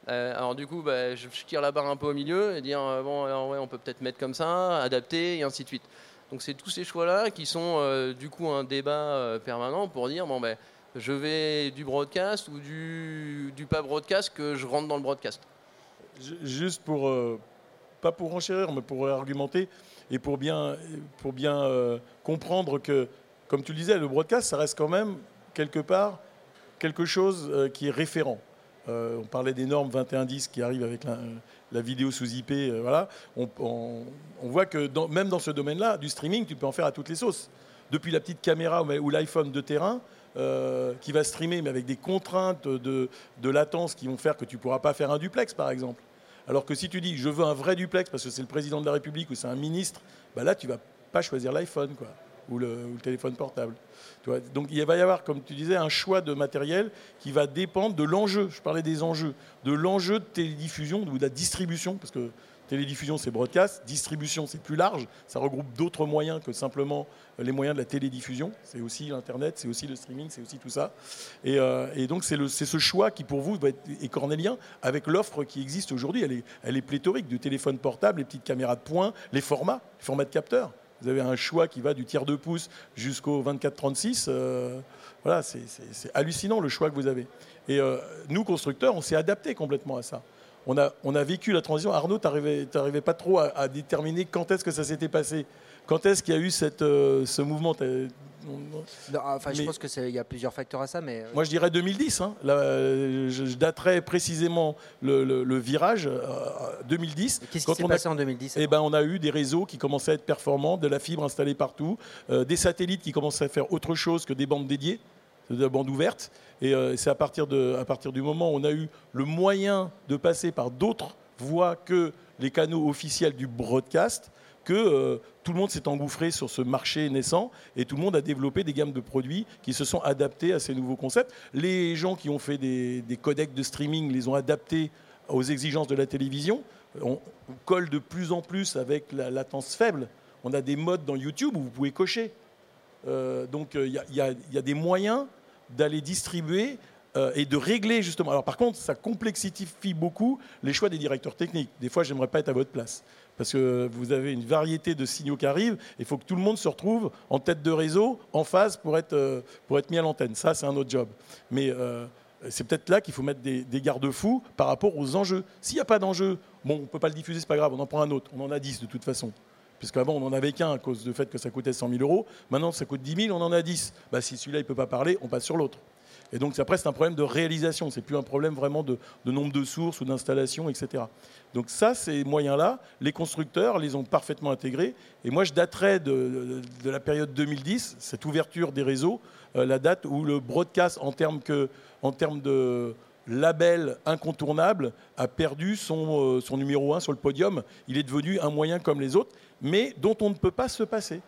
alors du coup bah, je, tire la barre un peu au milieu et dire bon alors, ouais, on peut peut-être mettre comme ça, adapter et ainsi de suite. Donc c'est tous ces choix-là qui sont du coup un débat permanent pour dire bon ben je vais du broadcast ou du pas broadcast que je rentre dans le broadcast. Juste pour, euh, pas pour enchérir, mais pour argumenter et pour bien, pour bien euh, comprendre que, comme tu le disais, le broadcast, ça reste quand même quelque part quelque chose euh, qui est référent. on parlait des normes 2110 qui arrivent avec la, vidéo sous IP. On, voit que même dans ce domaine-là, du streaming, tu peux en faire à toutes les sauces. Depuis la petite caméra ou l'iPhone de terrain, qui va streamer, mais avec des contraintes de, latence qui vont faire que tu ne pourras pas faire un duplex, par exemple. Alors que si tu dis je veux un vrai duplex parce que c'est le président de la République ou c'est un ministre, bah là tu vas pas choisir l'iPhone quoi, ou le, téléphone portable. Donc il va y avoir, comme tu disais, un choix de matériel qui va dépendre de l'enjeu. Je parlais des enjeux, de l'enjeu de télédiffusion ou de la distribution, parce que Télédiffusion, c'est broadcast. Distribution, c'est plus large. Ça regroupe d'autres moyens que simplement les moyens de la télédiffusion. C'est aussi l'Internet, c'est aussi le streaming, c'est aussi tout ça. Et, euh, donc, c'est ce choix qui, pour vous, est cornélien avec l'offre qui existe aujourd'hui. Elle est, pléthorique, du téléphone portable, les petites caméras de poing, les formats, les formats de capteurs. Vous avez un choix qui va du tiers de pouce jusqu'au 24-36. Euh, voilà, c'est hallucinant le choix que vous avez. Et euh, nous, constructeurs, on s'est adapté complètement à ça on a, on a vécu la transition. Arnaud, tu n'arrivais pas trop à, déterminer quand est-ce que ça s'était passé. Quand est-ce qu'il y a eu cette, euh, ce mouvement? Enfin, je pense qu'il y a plusieurs facteurs à ça, mais... Euh, moi, je dirais 2010. Hein. je, daterais précisément le, virage 2010. Euh, Qu'est-ce qui s'est passé en 2010 eh ben, On a eu des réseaux qui commençaient à être performants, de la fibre installée partout, des satellites qui commençaient à faire autre chose que des bandes dédiées de la bande ouverte. Et euh, c'est à partir, à partir du moment où on a eu le moyen de passer par d'autres voies que les canaux officiels du broadcast que euh, tout le monde s'est engouffré sur ce marché naissant et tout le monde a développé des gammes de produits qui se sont adaptés à ces nouveaux concepts. Les gens qui ont fait des, codecs de streaming les ont adaptés aux exigences de la télévision. On, colle de plus en plus avec la latence faible. On a des modes dans YouTube où vous pouvez cocher. Euh, donc il y, a des moyens d'aller distribuer euh, et de régler justement. Alors par contre, ça complexifie beaucoup les choix des directeurs techniques. Des fois, j'aimerais pas être à votre place. Parce que vous avez une variété de signaux qui arrivent, il faut que tout le monde se retrouve en tête de réseau, en phase pour être, euh, pour être mis à l'antenne. Ça, c'est un autre job. Mais euh, c'est peut-être là qu'il faut mettre des, garde-fous par rapport aux enjeux. S'il n'y a pas d'enjeu, bon, on ne peut pas le diffuser, c'est pas grave, on en prend un autre. On en a 10 de toute façon. Puisqu'avant, on n'en avait qu'un à cause du fait que ça coûtait 100 000 euros. Maintenant, ça coûte 10 000, on en a 10. Bah, si celui-là, il ne peut pas parler, on passe sur l'autre. Et donc, après, c'est un problème de réalisation. C'est plus un problème vraiment de, nombre de sources ou d'installation, etc. Donc ça, ces moyens-là, les constructeurs les ont parfaitement intégrés. Et moi, je daterais de, la période 2010, cette ouverture des réseaux, euh, la date où le broadcast, en termes, que, en termes de label incontournable, a perdu son, euh, son numéro 1 sur le podium. Il est devenu un moyen comme les autres mais dont on ne peut pas se passer.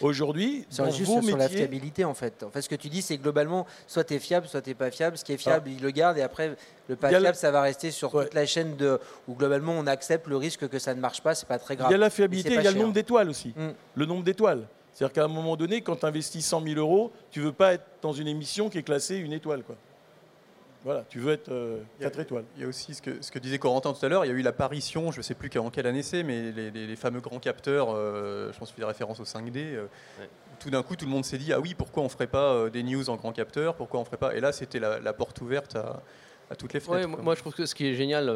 Aujourd'hui, c'est juste sur la fiabilité en fait. En fait, ce que tu dis, c'est globalement, soit tu es fiable, soit tu n'es pas fiable. Ce qui est fiable, ah. il le garde et après, le pas fiable, ça va rester sur toute la chaîne de, où globalement on accepte le risque que ça ne marche pas, c'est pas très grave. Il y a la fiabilité, il y a le nombre d'étoiles aussi. Mm. Le nombre d'étoiles. C'est-à-dire qu'à un moment donné, quand tu investis 100 000 euros, tu veux pas être dans une émission qui est classée une étoile. Quoi. Voilà, tu veux être 4 euh, étoiles. Il y a aussi ce que, ce que disait Corentin tout à l'heure, il y a eu l'apparition, je ne sais plus en quelle année c'est, mais les, fameux grands capteurs, euh, je pense qu'il fait référence au 5D. Euh, tout d'un coup, tout le monde s'est dit, ah oui, pourquoi on ne ferait pas des news en grand capteur Pourquoi on ferait pas Et là, c'était la, porte ouverte à, toutes les fenêtres. moi, je trouve que ce qui est génial,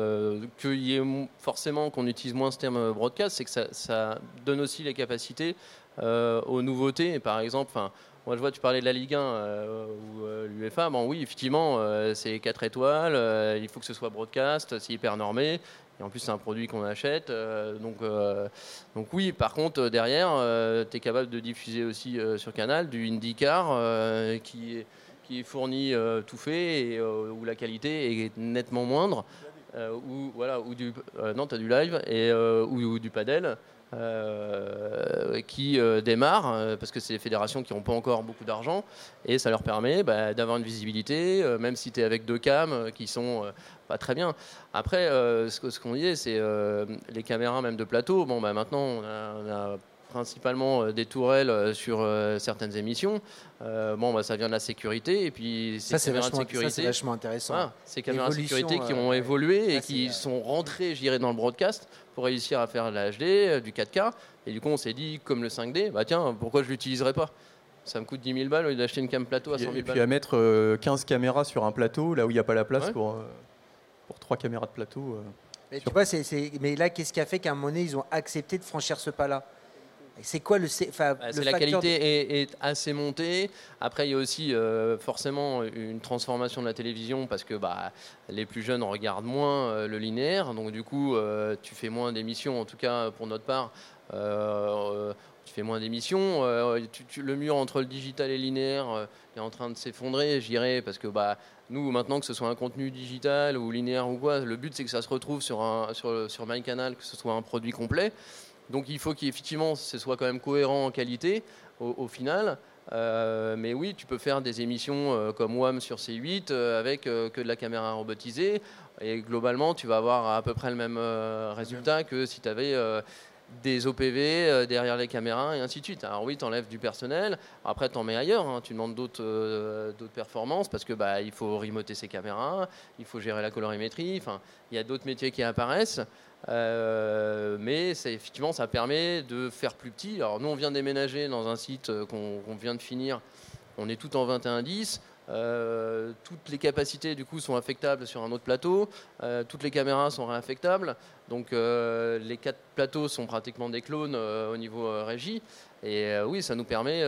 qu'il y ait forcément qu'on utilise moins ce terme broadcast, c'est que ça, ça, donne aussi les capacités aux nouveautés. Par exemple, moi, je vois, tu parlais de la Ligue 1 euh, ou euh, l'UEFA. Bon, oui, effectivement, euh, c'est 4 étoiles. il faut que ce soit broadcast, c'est hyper normé. Et en plus, c'est un produit qu'on achète. donc, donc, oui, par contre, derrière, tu es capable de diffuser aussi sur Canal du IndyCar qui, qui est fourni tout fait et où la qualité est nettement moindre. ou, voilà, ou du, non, du live et, ou du padel. Euh, qui euh, démarrent, euh, parce que c'est des fédérations qui n'ont pas encore beaucoup d'argent, et ça leur permet bah, d'avoir une visibilité, même si tu es avec deux cams qui sont pas très bien. Après, ce, qu'on disait, c'est les caméras même de plateau. Bon, bah, maintenant, on a, principalement euh, des tourelles euh, sur euh, certaines émissions. Euh, bon, bah, ça vient de la sécurité et puis ces Ça, c'est vachement, vachement intéressant. Voilà, ces caméras de sécurité qui euh, ont évolué et qui euh, sont rentrées, je dirais, dans le broadcast pour réussir à faire de la HD, euh, du 4K. Et du coup, on s'est dit, comme le 5D, bah tiens, pourquoi je l'utiliserai pas? Ça me coûte 10 000 balles au lieu d'acheter une cam plateau à 100 000 Et puis balles. à mettre euh, 15 caméras sur un plateau, là où il n'y a pas la place Ouais. pour, euh, pour 3 caméras de plateau. euh. Mais, tu vois, c'est- c'est- mais là, qu'est-ce qui a fait qu'à un moment donné, ils ont accepté de franchir ce pas-là? C'est quoi le, enfin, Bah, le la qualité est, est assez montée. Après, il y a aussi euh, forcément une transformation de la télévision parce que bah, les plus jeunes regardent moins euh, le linéaire. Donc, du coup, euh, tu fais moins d'émissions, en tout cas pour notre part. Tu fais moins d'émissions. Le mur entre le digital et le linéaire est en train de s'effondrer, je dirais, parce que bah, nous, maintenant, que ce soit un contenu digital ou linéaire ou quoi, le but c'est que ça se retrouve sur, un, sur, sur MyCanal, que ce soit un produit complet. Donc il faut qu'effectivement ce soit quand même cohérent en qualité au, au final. Euh, mais oui, tu peux faire des émissions euh, comme WAM sur C8 euh, avec que de la caméra robotisée. Et globalement, tu vas avoir à peu près le même résultat que si tu avais des OPV derrière les caméras et ainsi de suite. Alors oui, tu enlèves du personnel. Après, tu en mets ailleurs. hein. Tu demandes d'autres euh, performances parce que bah, il faut remoter ses caméras, il faut gérer la colorimétrie. Enfin, il y a d'autres métiers qui apparaissent. Euh, mais c'est- effectivement, ça permet de faire plus petit. Alors nous, on vient déménager dans un site euh, qu'on vient de finir. On est tout en 2110. Euh, toutes les capacités du coup sont affectables sur un autre plateau. Toutes les caméras sont réaffectables. Donc les quatre plateaux sont pratiquement des clones au niveau régie. Et oui, ça nous permet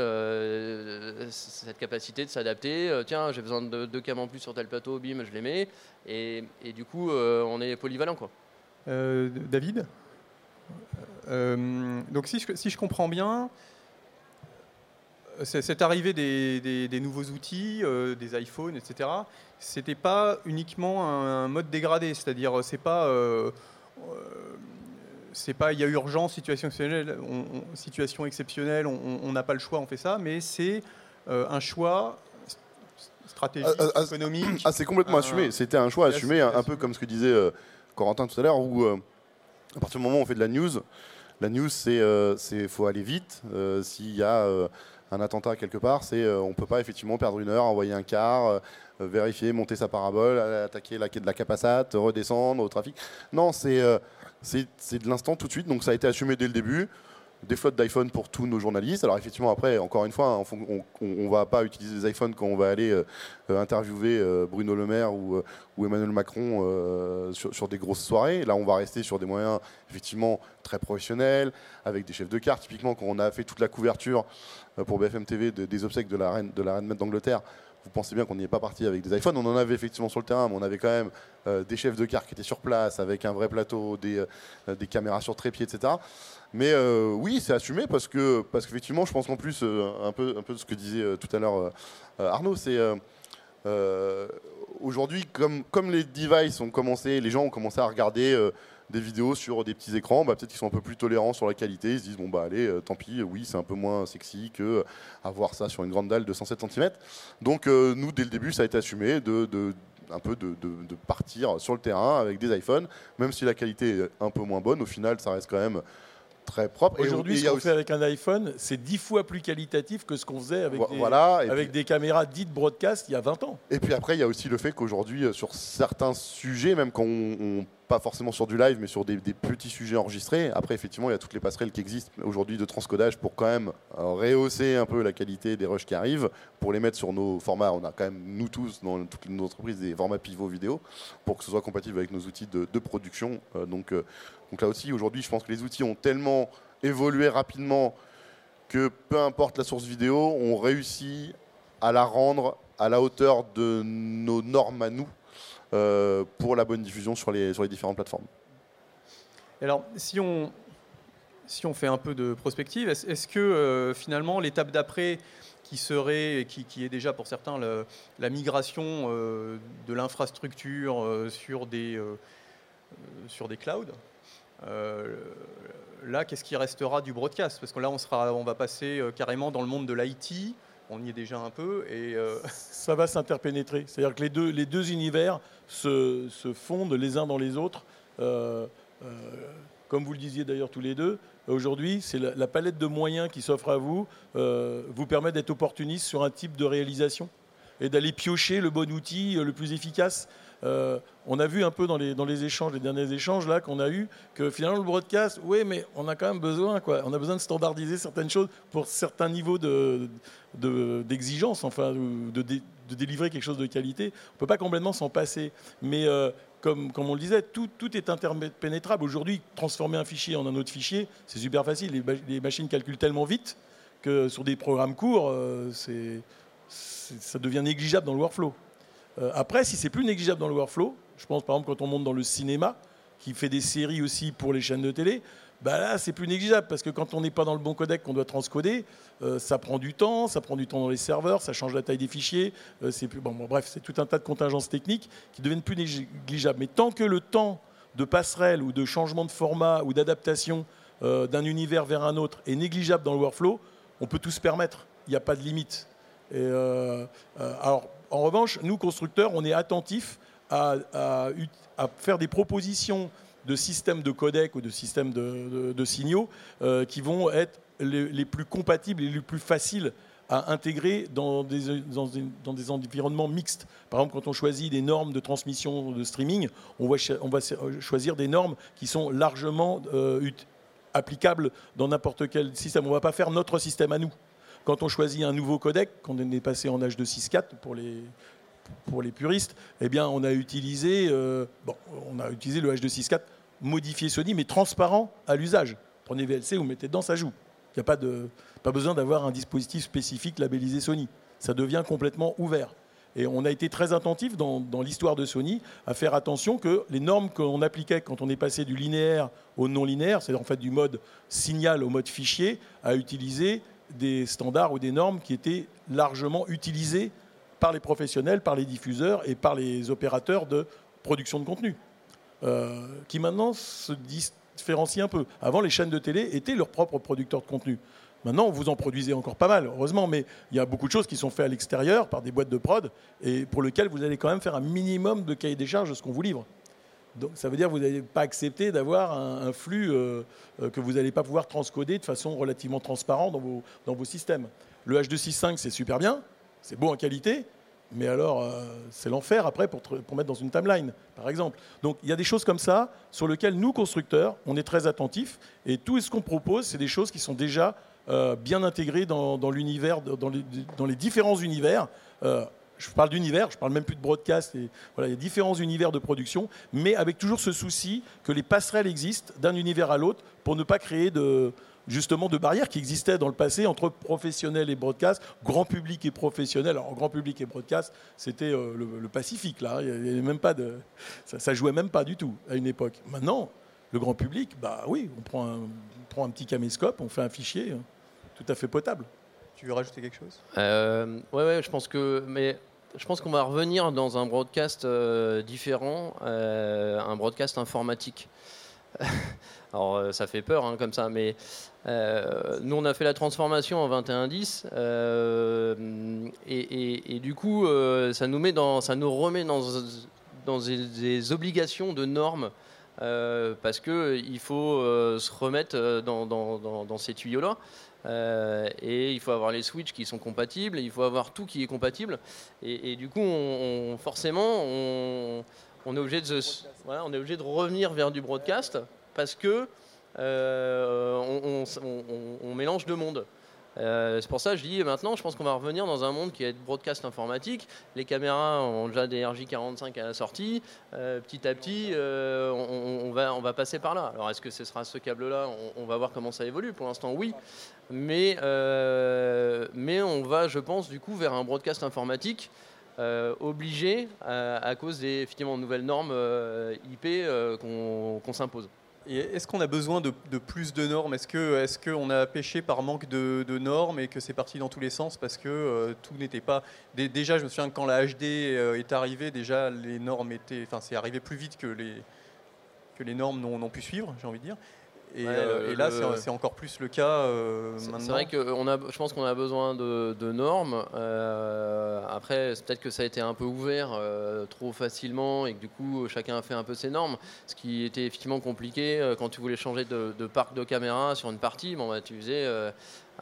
cette capacité de s'adapter. Tiens, j'ai besoin de deux cams en plus sur tel plateau, bim, je les mets. Et, et du coup, on est polyvalent quoi. Euh, David Euh, Donc si je, si je comprends bien, c'est- cette arrivée des, des- des nouveaux outils, euh, des iPhones, etc., c'était pas uniquement un, mode dégradé, c'est-à-dire c'est pas... euh, euh, c'est pas, il y a urgence, situation exceptionnelle, on, on- situation exceptionnelle, on- on on n'a pas le choix, on fait ça, mais c'est euh, un choix stratégique, Ah, ah, ah, économique. Ah, c'est complètement assumé. C'était un choix assumé, un, peu comme ce que disait euh, Corentin tout à l'heure, où euh, à partir du moment où on fait de la news, la news, c'est euh, c'est- faut aller vite. Euh, S'il y a euh, un attentat quelque part, c'est euh, on peut pas effectivement perdre une heure, envoyer un car, euh, euh, vérifier, monter sa parabole, attaquer la quai de la capassate, redescendre au trafic. Non, c'est euh, de l'instant tout de suite. Donc ça a été assumé dès le début des flottes d'iPhone pour tous nos journalistes. Alors effectivement, après, encore une fois, hein, on ne va pas utiliser des iPhones quand on va aller euh, euh, interviewer euh, Bruno Le Maire ou, Emmanuel Macron sur, des grosses soirées. Là, on va rester sur des moyens effectivement très professionnels, avec des chefs de carte. Typiquement, quand on a fait toute la couverture pour BFM TV de- des obsèques de la reine de la reine d'Angleterre, vous pensez bien qu'on n'y est pas parti avec des iPhones. On en avait effectivement sur le terrain, mais on avait quand même des chefs de carte qui étaient sur place, avec un vrai plateau, des caméras sur trépied, etc. Mais euh, oui, c'est assumé parce que parce qu'effectivement, je pense qu'en plus, euh, un peu un peu de ce que disait euh, tout à l'heure Arnaud, c'est aujourd'hui comme comme les devices ont commencé, les gens ont commencé à regarder. des vidéos sur des petits écrans, bah, peut-être qu'ils sont un peu plus tolérants sur la qualité. Ils se disent bon bah allez, tant pis, oui c'est un peu moins sexy que avoir ça sur une grande dalle de 107 cm. Donc nous dès le début ça a été assumé de, de- un peu de- de partir sur le terrain avec des iPhones, même si la qualité est un peu moins bonne. Au final ça reste quand même très propre. Aujourd'hui, ce qu'on aussi- fait avec un iPhone, c'est dix fois plus qualitatif que ce qu'on faisait avec, des, voilà. Et avec puis- des caméras dites broadcast il y a 20 ans. Et puis après, il y a aussi le fait qu'aujourd'hui, euh, sur certains sujets, même quand on, on- pas forcément sur du live, mais sur des, petits sujets enregistrés, après, effectivement, il y a toutes les passerelles qui existent aujourd'hui de transcodage pour quand même euh, rehausser un peu la qualité des rushs qui arrivent, pour les mettre sur nos formats. On a quand même, nous tous, dans toutes nos entreprises, des formats pivot vidéo, pour que ce soit compatible avec nos outils de, de production. Euh, donc, euh, donc là aussi, aujourd'hui, je pense que les outils ont tellement évolué rapidement que peu importe la source vidéo, on réussit à la rendre à la hauteur de nos normes à nous pour la bonne diffusion sur les, différentes plateformes. Alors, si on, fait un peu de prospective, est-ce que euh, finalement l'étape d'après, qui serait, qui, qui est déjà pour certains la migration euh, de l'infrastructure euh, sur, des, euh, euh, clouds, euh, là, qu'est-ce qui restera du broadcast? Parce que là, on, va passer euh, carrément dans le monde de l'IT, on y est déjà un peu, et euh, *laughs* Ça va s'interpénétrer. C'est-à-dire que les deux, univers se, fondent les uns dans les autres. Euh, euh, comme vous le disiez d'ailleurs tous les deux, aujourd'hui, c'est la, palette de moyens qui s'offre à vous, vous permet d'être opportuniste sur un type de réalisation et d'aller piocher le bon outil le plus efficace. Euh, on a vu un peu dans les, échanges, les derniers échanges là qu'on a eu, que finalement le broadcast, oui, mais on a quand même besoin, quoi. On a besoin de standardiser certaines choses pour certains niveaux d'exigence, de, enfin, de, de, délivrer quelque chose de qualité. On ne peut pas complètement s'en passer. Mais euh, comme, comme, on le disait, tout, tout est interpénétrable. Aujourd'hui, transformer un fichier en un autre fichier, c'est super facile. Les, machines calculent tellement vite que sur des programmes courts, euh, ça devient négligeable dans le workflow. Euh, après, si c'est plus négligeable dans le workflow, je pense par exemple quand on monte dans le cinéma, qui fait des séries aussi pour les chaînes de télé, bah là c'est plus négligeable parce que quand on n'est pas dans le bon codec qu'on doit transcoder, euh, ça prend du temps, ça prend du temps dans les serveurs, ça change la taille des fichiers, euh, c'est bref c'est tout un tas de contingences techniques qui deviennent plus négligeables. Mais tant que le temps de passerelle ou de changement de format ou d'adaptation d'un univers vers un autre est négligeable dans le workflow, on peut tout se permettre. Il n'y a pas de limite. Alors en revanche, nous, constructeurs, on est attentifs à, faire des propositions de systèmes de codec ou de systèmes de, signaux euh, qui vont être les, plus compatibles et les plus faciles à intégrer dans des, environnements mixtes. Par exemple, quand on choisit des normes de transmission de streaming, on va, on va choisir des normes qui sont largement euh, applicables dans n'importe quel système. On ne va pas faire notre système à nous. Quand on choisit un nouveau codec, quand on est passé en H264 6.4 pour les, pour les puristes, eh bien, on a utilisé, euh, bon, on a utilisé le H264 modifié Sony, mais transparent à l'usage. Prenez VLC, vous mettez dedans, ça joue. Il n'y a pas, de, pas besoin d'avoir un dispositif spécifique labellisé Sony. Ça devient complètement ouvert. Et on a été très attentif dans, dans l'histoire de Sony à faire attention que les normes qu'on appliquait quand on est passé du linéaire au non linéaire, c'est en fait du mode signal au mode fichier, à utiliser des standards ou des normes qui étaient largement utilisés par les professionnels, par les diffuseurs et par les opérateurs de production de contenu, euh, qui maintenant se différencient un peu. Avant, les chaînes de télé étaient leurs propres producteurs de contenu. Maintenant, vous en produisez encore pas mal, heureusement, mais il y a beaucoup de choses qui sont faites à l'extérieur par des boîtes de prod et pour lesquelles vous allez quand même faire un minimum de cahier des charges de ce qu'on vous livre. Donc ça veut dire que vous n'allez pas accepter d'avoir un, flux euh, euh, que vous n'allez pas pouvoir transcoder de façon relativement transparente dans vos, systèmes. Le H265, c'est super bien, c'est beau en qualité, mais alors euh, c'est l'enfer après pour, mettre dans une timeline, par exemple. Donc il y a des choses comme ça sur lesquelles nous, constructeurs, on est très attentifs, et tout ce qu'on propose, c'est des choses qui sont déjà bien intégrées dans, l'univers, dans les, différents univers je parle d'univers, je parle même plus de broadcast. Et, voilà, il y a différents univers de production, mais avec toujours ce souci que les passerelles existent d'un univers à l'autre pour ne pas créer de, justement de barrières qui existaient dans le passé entre professionnels et broadcast, grand public et professionnel. Alors grand public et broadcast, c'était euh, le, Pacifique là, il y avait même pas de, ça, ça, jouait même pas du tout à une époque. Maintenant, le grand public, bah oui, on prend un, on prend un petit caméscope, on fait un fichier hein, tout à fait potable. Tu veux rajouter quelque chose? Euh, Ouais, ouais, je pense que, mais je pense qu'on va revenir dans un broadcast euh, différent, euh, un broadcast informatique. *laughs* Alors euh, ça fait peur hein, comme ça, mais nous on a fait la transformation en 2110 et, et, du coup ça nous remet dans, des, obligations de normes parce que il faut se remettre dans ces tuyaux là. Euh, et il faut avoir les switches qui sont compatibles, il faut avoir tout qui est compatible. Et, du coup, forcément, on, est obligé de, on est obligé de revenir vers du broadcast parce que euh, on, mélange deux mondes. Euh, c'est pour ça que je dis maintenant, je pense qu'on va revenir dans un monde qui est broadcast informatique. Les caméras ont déjà des RJ45 à la sortie. Euh, petit à petit, euh, on, va, on va passer par là. Alors, est-ce que ce sera ce câble-là? On, va voir comment ça évolue. Pour l'instant, oui. Mais, mais on va, je pense, du coup, vers un broadcast informatique. obligé à, cause des effectivement, nouvelles normes IP qu'on s'impose. Est-ce qu'on a besoin de, plus de normes? Est-ce qu'on a pêché par manque de, normes et que c'est parti dans tous les sens parce que euh, tout n'était pas. Déjà, je me souviens que quand la HD euh, est arrivée, déjà les normes étaient. Enfin, c'est arrivé plus vite que les, que les normes n'ont pu suivre, j'ai envie de dire. Et, Ouais, euh, le- et là, le- c'est encore plus le cas euh, C'est- maintenant. C'est vrai que on a, je pense qu'on a besoin de, de normes. Euh, après, peut-être que ça a été un peu ouvert euh, trop facilement et que du coup, chacun a fait un peu ses normes. Ce qui était effectivement compliqué euh, quand tu voulais changer de, de parc de caméra sur une partie. Bon, bah, tu faisais.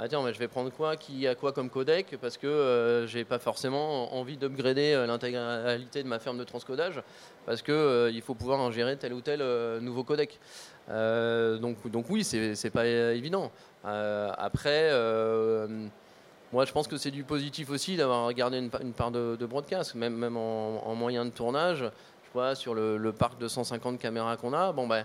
Ah tiens, mais je vais prendre quoi Qui a quoi comme codec Parce que euh, j'ai pas forcément envie d'upgrader euh, l'intégralité de ma ferme de transcodage parce que euh, il faut pouvoir ingérer tel ou tel euh, nouveau codec. Euh, donc, donc oui, c'est pas évident. Après, moi je pense que c'est du positif aussi d'avoir gardé une, pa- une part de, broadcast, même, même en, en moyen de tournage. Je vois sur le, le parc de 150 caméras qu'on a, bon ben.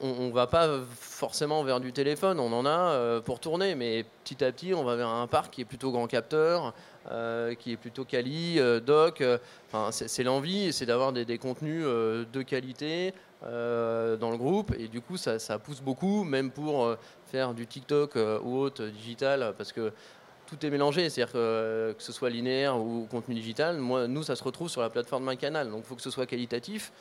On, on va pas forcément vers du téléphone, on en a euh, pour tourner, mais petit à petit, on va vers un parc qui est plutôt grand capteur, euh, qui est plutôt quali, euh, doc. Enfin, c'est l'envie, c'est d'avoir des, contenus de qualité dans le groupe, et du coup, ça, pousse beaucoup, même pour faire du TikTok ou autre digital, parce que tout est mélangé, c'est-à-dire que, que ce soit linéaire ou contenu digital, nous, ça se retrouve sur la plateforme d'un canal, donc il faut que ce soit qualitatif.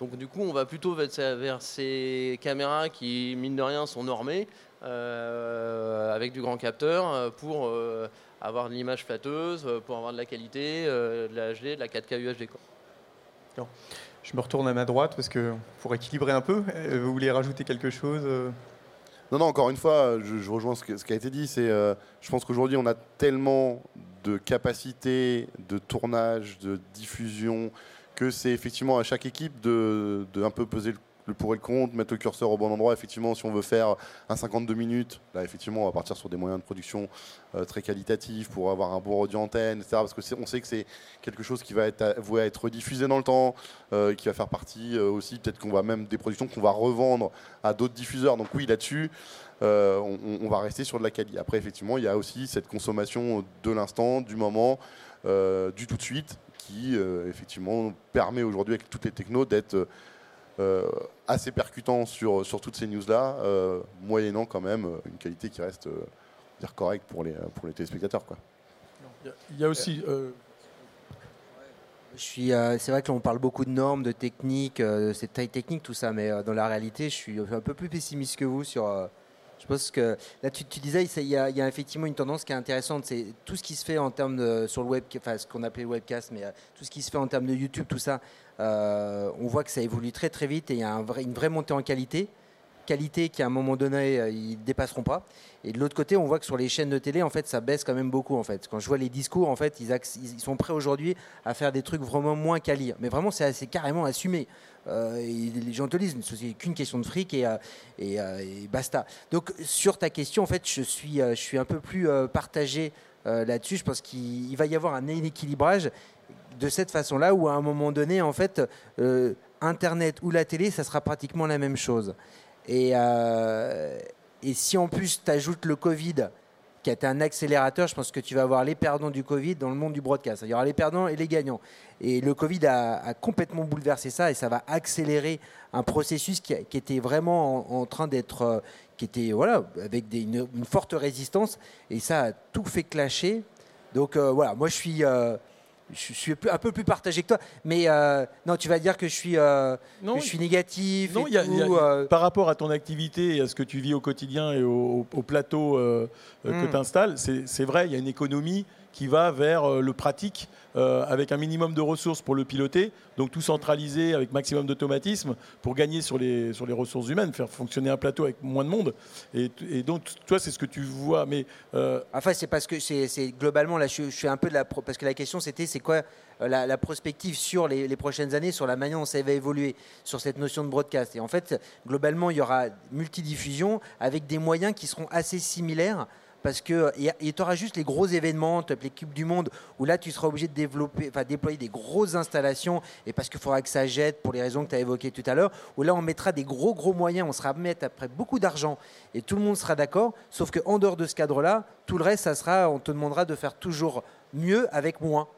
Donc du coup, on va plutôt vers, ces- caméras qui, mine de rien, sont normées, euh, avec du grand capteur, euh, pour euh, avoir de l'image flatteuse, pour avoir de la qualité, euh, de la HD, de la 4K UHD. Quoi. Je me retourne à ma droite parce que pour équilibrer un peu, vous voulez rajouter quelque chose Non, non, encore une fois, je, je rejoins ce, que- ce qui a été dit. C'est, euh, je pense qu'aujourd'hui, on a tellement de capacités de tournage, de diffusion, que c'est effectivement à chaque équipe de, un peu peser le, pour et le contre, mettre le curseur au bon endroit. Effectivement, si on veut faire un 52 minutes, là, effectivement, on va partir sur des moyens de production euh, très qualitatifs pour avoir un bon audio antenne, etc. Parce que c'est- on sait que c'est quelque chose qui va être à être diffusé dans le temps, euh, qui va faire partie euh, aussi, peut-être qu'on va même des productions qu'on va revendre à d'autres diffuseurs. Donc oui, là-dessus, on, on va rester sur de la qualité. Après, effectivement, il y a aussi cette consommation de l'instant, du moment, du tout de suite, qui euh, effectivement permet aujourd'hui avec toutes les technos d'être euh, assez percutant sur, sur toutes ces news-là, euh, moyennant quand même une qualité qui reste euh, dire correcte pour les, pour les téléspectateurs. Quoi. Il y a- aussi. euh, Je suis, euh, c'est vrai que l'on parle beaucoup de normes, de techniques, euh, c'est taille technique tout ça, mais euh, dans la réalité, je suis un peu plus pessimiste que vous sur. Je pense que là, tu, disais, il y, a, effectivement une tendance qui est intéressante, c'est tout ce qui se fait en termes de sur le web, enfin ce qu'on appelait webcast, mais euh, tout ce qui se fait en termes de YouTube, tout ça, euh, on voit que ça évolue très très vite et il y a une vraie montée en qualité qualité qui à un moment donné euh, ils dépasseront pas. Et de l'autre côté on voit que sur les chaînes de télé en fait ça baisse quand même beaucoup en fait. Quand je vois les discours en fait ils, sont prêts aujourd'hui à faire des trucs vraiment moins quali mais vraiment c'est assez carrément assumé. Euh, les gens te le disent c'est qu'une question de fric et, euh, et, basta. Donc sur ta question en fait je suis je suis un peu plus partagé là-dessus. Je pense qu'il il va y avoir un équilibrage de cette façon-là où à un moment donné en fait internet ou la télé ça sera pratiquement la même chose et, euh, et si en plus tu ajoutes le Covid, qui a été un accélérateur, je pense que tu vas avoir les perdants du Covid dans le monde du broadcast. Il y aura les perdants et les gagnants. Et le Covid a, complètement bouleversé ça et ça va accélérer un processus qui, était vraiment en, train d'être, euh, qui était voilà, avec une, forte résistance. Et ça a tout fait clasher. Donc euh, voilà, moi je suis, je suis un peu plus partagé que toi. Mais euh, non, tu vas dire que je suis, euh, non, que je suis négatif. Non, et il y a- il y a- tout, euh, par rapport à ton activité et à ce que tu vis au quotidien et au, au plateau que Mm. tu installes, c'est c'est vrai, il y a une économie qui va vers euh, le pratique euh, avec un minimum de ressources pour le piloter, donc tout centraliser avec maximum d'automatisme pour gagner sur les, sur les ressources humaines, faire fonctionner un plateau avec moins de monde. Et, donc, toi, c'est ce que tu vois. Mais euh, Enfin, c'est parce que c'est globalement là, je, suis un peu de la parce que la question c'était c'est quoi euh, la, la prospective sur les, les prochaines années, sur la manière dont ça va évoluer, sur cette notion de broadcast. Et en fait, globalement, il y aura multidiffusion avec des moyens qui seront assez similaires. Parce que tu auras juste les gros événements, type les Cubes du Monde, où là tu seras obligé de développer, enfin, déployer des grosses installations, et parce qu'il faudra que ça jette pour les raisons que tu as évoquées tout à l'heure, où là on mettra des gros gros moyens, on sera mettre après beaucoup d'argent, et tout le monde sera d'accord, sauf qu'en dehors de ce cadre-là, tout le reste, ça sera, on te demandera de faire toujours mieux avec moins.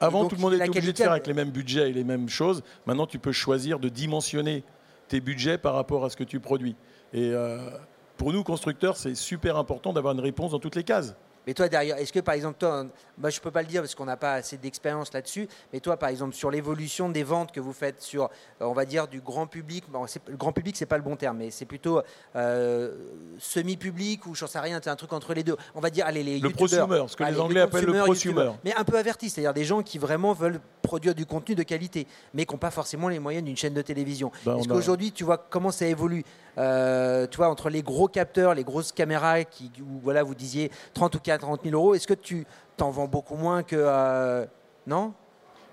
avant, donc, tout le monde était obligé de faire avec les mêmes budgets et les mêmes choses. Maintenant, tu peux choisir de dimensionner tes budgets par rapport à ce que tu produis. Et euh, pour nous, constructeurs, c'est super important d'avoir une réponse dans toutes les cases. Mais toi, derrière, est-ce que par exemple, toi, bah, je ne peux pas le dire parce qu'on n'a pas assez d'expérience là-dessus, mais toi, par exemple, sur l'évolution des ventes que vous faites sur, euh, on va dire, du grand public, bon, le grand public, c'est pas le bon terme, mais c'est plutôt euh, semi-public ou j'en sais rien, c'est un truc entre les deux. On va dire, allez, les Le prosumer, ce que les Anglais appellent le prosumer. Mais un peu averti, c'est-à-dire des gens qui vraiment veulent produire du contenu de qualité, mais qui n'ont pas forcément les moyens d'une chaîne de télévision. Ben, est-ce qu'aujourd'hui, tu vois comment ça évolue? Euh, tu vois, entre les gros capteurs, les grosses caméras, qui, où, voilà, vous disiez 30 ou 40 000 euros, est-ce que tu t'en vends beaucoup moins que. Euh, non?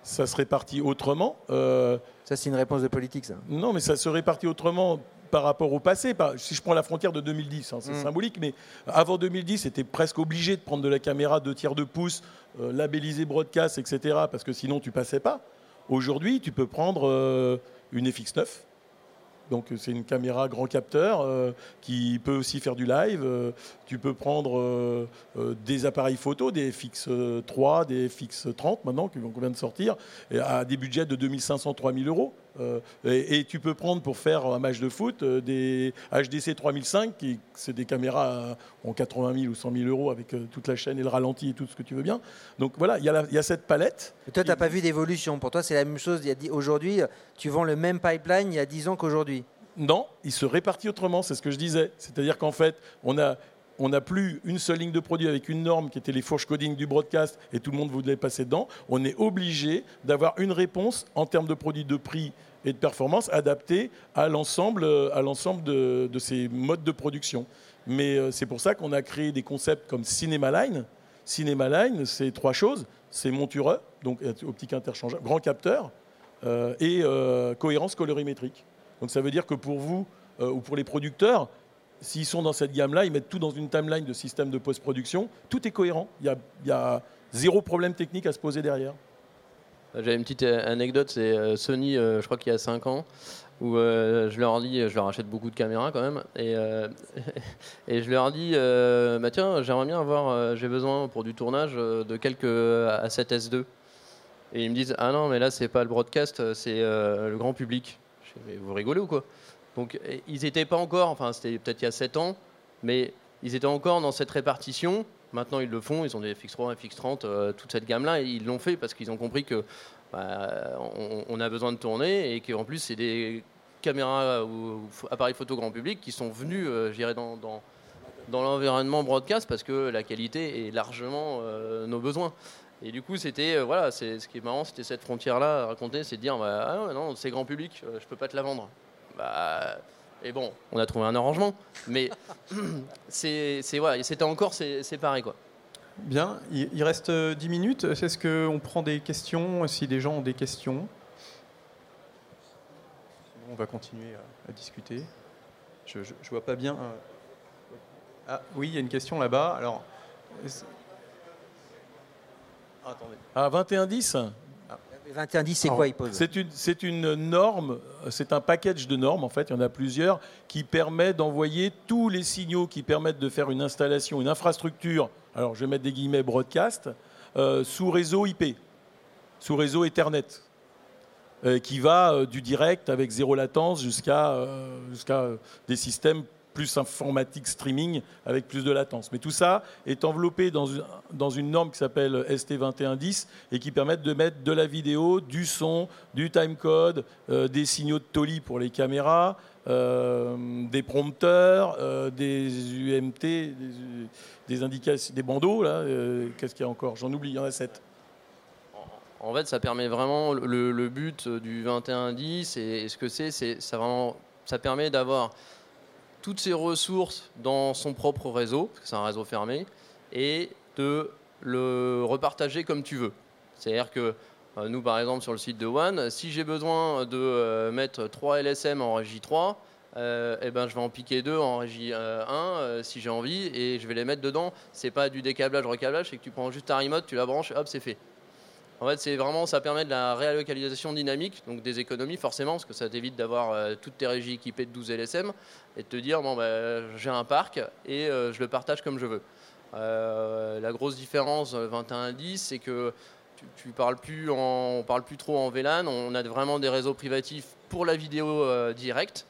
Ça se répartit autrement. Euh, ça, c'est une réponse de politique, ça. Non, mais ça se répartit autrement par rapport au passé. Si je prends la frontière de 2010, hein, c'est mm. symbolique, mais avant 2010, c'était presque obligé de prendre de la caméra de tiers de pouce, labellisée broadcast, etc., parce que sinon tu passais pas. Aujourd'hui, tu peux prendre une FX9 donc c'est une caméra grand capteur euh, qui peut aussi faire du live. Euh, tu peux prendre euh, des appareils photo, des FX3, des FX30 maintenant qui vient de sortir, à des budgets de 2500, 3000 euros. Et, tu peux prendre pour faire un match de foot des HDC 3005, qui c'est des caméras en 80 000 ou 100 000 euros avec toute la chaîne et le ralenti et tout ce que tu veux bien. Donc voilà, il y, y, a cette palette. Et toi, tu n'as pas vu d'évolution. Pour toi, c'est la même chose. Aujourd'hui, tu vends le même pipeline il y a 10 ans qu'aujourd'hui. Non, il se répartit autrement, c'est ce que je disais. C'est-à-dire qu'en fait, on a on n'a plus une seule ligne de produit avec une norme qui était les fourches coding du broadcast et tout le monde voulait passer dedans. On est obligé d'avoir une réponse en termes de produits de prix et de performance adaptée à l'ensemble, à l'ensemble de, ces modes de production. Mais euh, c'est pour ça qu'on a créé des concepts comme Cinema Line. Line, c'est trois choses. C'est montureux, donc optique interchangeable, grand capteur euh, et euh, cohérence colorimétrique. Donc ça veut dire que pour vous euh, ou pour les producteurs, s'ils sont dans cette gamme-là, ils mettent tout dans une timeline de système de post-production. Tout est cohérent. Il y, a, zéro problème technique à se poser derrière. J'avais une petite euh, anecdote, c'est euh, Sony, je crois qu'il y a 5 ans, où je leur dis, je leur achète beaucoup de caméras quand même, et, *laughs* je leur dis, bah tiens, j'aimerais bien avoir, j'ai besoin pour du tournage de quelques A7S2. Et ils me disent, ah non, mais là c'est pas le broadcast, c'est le grand public vous rigolez ou quoi? Donc ils n'étaient pas encore, enfin c'était peut-être il y a 7 ans, mais ils étaient encore dans cette répartition. Maintenant ils le font, ils ont des FX3, FX30, euh, toute cette gamme-là, et ils l'ont fait parce qu'ils ont compris que bah, on, a besoin de tourner et qu'en plus c'est des caméras ou, appareils photo grand public qui sont venus, euh, j'irais dans, dans, l'environnement broadcast parce que la qualité est largement euh, nos besoins. Et du coup, c'était euh, voilà, c'est ce qui est marrant, c'était cette frontière-là à raconter, c'est de dire bah, ah non, c'est grand public, euh, je peux pas te la vendre. Bah, et bon, on a trouvé un arrangement, mais *clears throat* c'est voilà, c'était encore séparé quoi. Bien, il reste 10 euh, minutes. Est-ce qu'on prend des questions Si des gens ont des questions, on va continuer à, discuter. Je, ne vois pas bien. Ah oui, il y a une question là-bas. Alors. Ah, 2110 2110, c'est quoi il pose C'est une, c'est une norme, c'est un package de normes, en fait, il y en a plusieurs, qui permet d'envoyer tous les signaux qui permettent de faire une installation, une infrastructure, alors je vais mettre des guillemets broadcast, euh, sous réseau IP, sous réseau Ethernet, euh, qui va euh, du direct avec zéro latence jusqu'à, jusqu'à des systèmes plus informatique streaming avec plus de latence. Mais tout ça est enveloppé dans une, dans une norme qui s'appelle ST2110 et qui permet de mettre de la vidéo, du son, du timecode, euh, des signaux de TOLI pour les caméras, euh, des prompteurs, euh, des UMT, des, indications, des bandeaux. Là, qu'est-ce qu'il y a encore? J'en oublie, il y en a sept. En fait, ça permet vraiment le, but du 2110 et ce que c'est, c'est ça vraiment, ça permet d'avoir toutes ses ressources dans son propre réseau, parce que c'est un réseau fermé, et de le repartager comme tu veux. C'est-à-dire que euh, nous, par exemple, sur le site de One, si j'ai besoin de euh, mettre 3 LSM en régie 3, euh, eh ben, je vais en piquer 2 en régie 1 si j'ai envie, et je vais les mettre dedans. C'est pas du décablage, recablage, c'est que tu prends juste ta remote, tu la branches, hop, c'est fait. En fait, c'est vraiment, ça permet de la réallocation dynamique, donc des économies forcément, parce que ça t'évite d'avoir euh, toutes tes régies équipées de 12 LSM et de te dire, bon, bah, j'ai un parc et euh, je le partage comme je veux. Euh, la grosse différence 21.10, c'est que tu, parles plus en, on parle plus trop en VLAN, on a vraiment des réseaux privatifs pour la vidéo directe.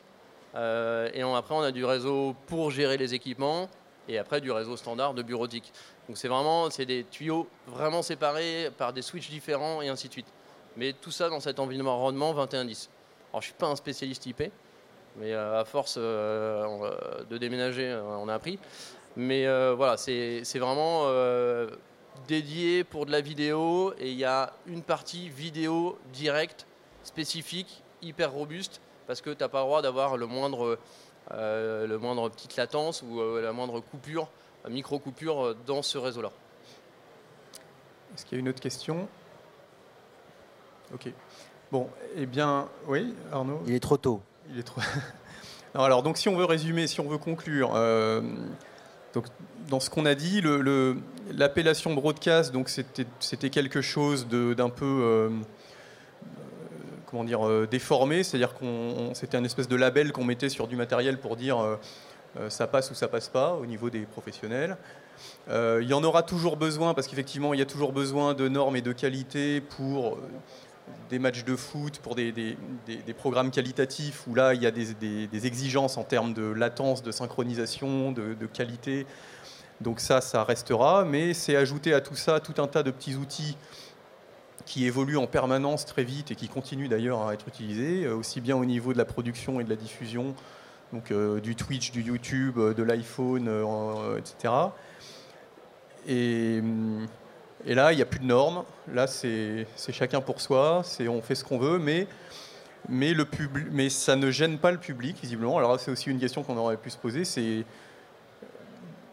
et après, on a du réseau pour gérer les équipements, et après du réseau standard de bureautique. Donc c'est vraiment c'est des tuyaux vraiment séparés par des switches différents et ainsi de suite. Mais tout ça dans cet environnement 2110. Alors je suis pas un spécialiste IP, mais à force de déménager, on a appris. Mais voilà, c'est vraiment dédié pour de la vidéo et il y a une partie vidéo directe, spécifique, hyper robuste, parce que tu n'as pas le droit d'avoir le moindre, euh, le moindre petite latence ou euh, la moindre coupure, micro-coupure euh, dans ce réseau-là. Est-ce qu'il y a une autre question? Ok. Bon, eh bien, oui, Arnaud? Il est trop tôt. Il est trop. *laughs* alors, donc, si on veut résumer, si on veut conclure, donc, dans ce qu'on a dit, l'appellation broadcast, donc c'était quelque chose d'un peu euh, comment dire euh, déformé, c'est-à-dire qu'on c'était un espèce de label qu'on mettait sur du matériel pour dire euh, ça passe ou ça passe pas au niveau des professionnels. il y en aura toujours besoin parce qu'effectivement il y a toujours besoin de normes et de qualité pour des matchs de foot, pour des, programmes qualitatifs où là il y a des, exigences en termes de latence, de synchronisation, de, qualité. Donc ça, ça restera, mais c'est ajouter à tout ça tout un tas de petits outils qui évoluent en permanence très vite et qui continuent d'ailleurs à être utilisés, euh, aussi bien au niveau de la production et de la diffusion, donc euh, du Twitch, du YouTube, euh, de l'iPhone, etc. Et hum, et là, il n'y a plus de normes. Là, c'est chacun pour soi. On fait ce qu'on veut, mais, mais, le mais ça ne gêne pas le public, visiblement. Alors, c'est aussi une question qu'on aurait pu se poser. C'est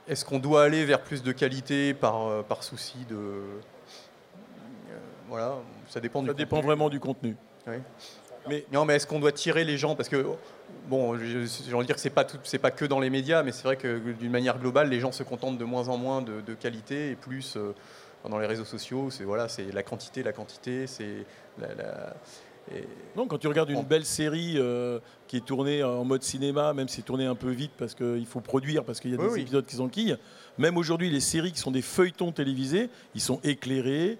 est-ce qu'on doit aller vers plus de qualité par souci de. Voilà, ça dépend Ça dépend vraiment du contenu. Mais, non, mais est-ce qu'on doit tirer les gens? Parce que, bon, j'ai envie de dire que ce n'est pas, pas que dans les médias, mais c'est vrai que d'une manière globale, les gens se contentent de moins en moins de, qualité et plus. Euh, dans les réseaux sociaux, c'est voilà, c'est la quantité, la quantité, c'est la, Non, quand tu regardes une belle série euh, qui est tournée en mode cinéma, même si c'est tourné un peu vite parce qu'il faut produire, parce qu'il y a des épisodes qui s'enquillent, même aujourd'hui, les séries qui sont des feuilletons télévisés, ils sont éclairés,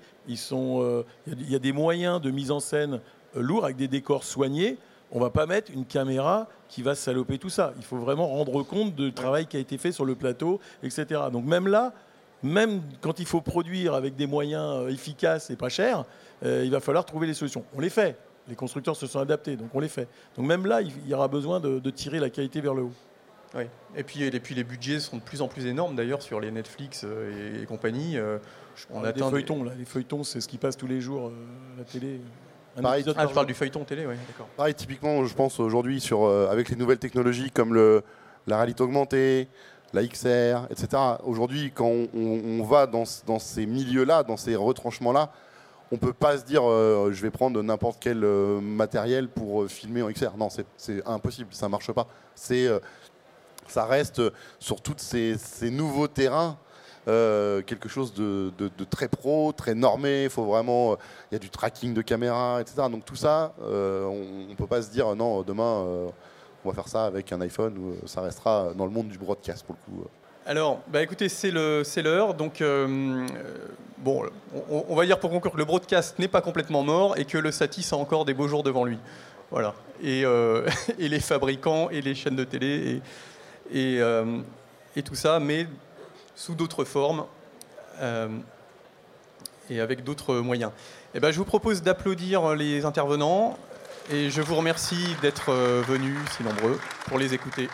euh, il y, a des moyens de mise en scène euh, lourds avec des décors soignés. On va pas mettre une caméra qui va saloper tout ça. Il faut vraiment rendre compte du travail qui a été fait sur le plateau, etc. Donc même là, même quand il faut produire avec des moyens euh, efficaces et pas chers, il va falloir trouver les solutions. On les fait. Les constructeurs se sont adaptés, donc on les fait. Donc même là, il y aura besoin de, tirer la qualité vers le haut. Et puis, les budgets sont de plus en plus énormes d'ailleurs sur les Netflix et, compagnie. On a des feuilletons, là. Les feuilletons, c'est ce qui passe tous les jours à la télé. Pareil, ah, je parle du feuilleton télé, oui, d'accord. Pareil, typiquement, je pense aujourd'hui, sur, avec les nouvelles technologies comme le, la réalité augmentée, la XR, etc. Aujourd'hui, quand on, va dans, ces milieux-là, dans ces retranchements-là, on ne peut pas se dire euh, je vais prendre n'importe quel euh, matériel pour euh, filmer en XR. Non, c'est impossible, ça ne marche pas. ça reste sur tous ces, nouveaux terrains quelque chose de, très pro, très normé. Il faut vraiment, il y a du tracking de caméra, etc. Donc tout ça, on ne peut pas se dire non demain on va faire ça avec un iPhone euh, ça restera dans le monde du broadcast pour le coup. Euh. Alors, bah écoutez, c'est l'heure. Donc, euh, bon, on, va dire pour conclure que le broadcast n'est pas complètement mort et que le Satis a encore des beaux jours devant lui. Voilà. Et, *laughs* les fabricants et les chaînes de télé et, et tout ça, mais sous d'autres formes et avec d'autres moyens. Eh ben, je vous propose d'applaudir les intervenants. Et je vous remercie d'être euh, venus si nombreux pour les écouter.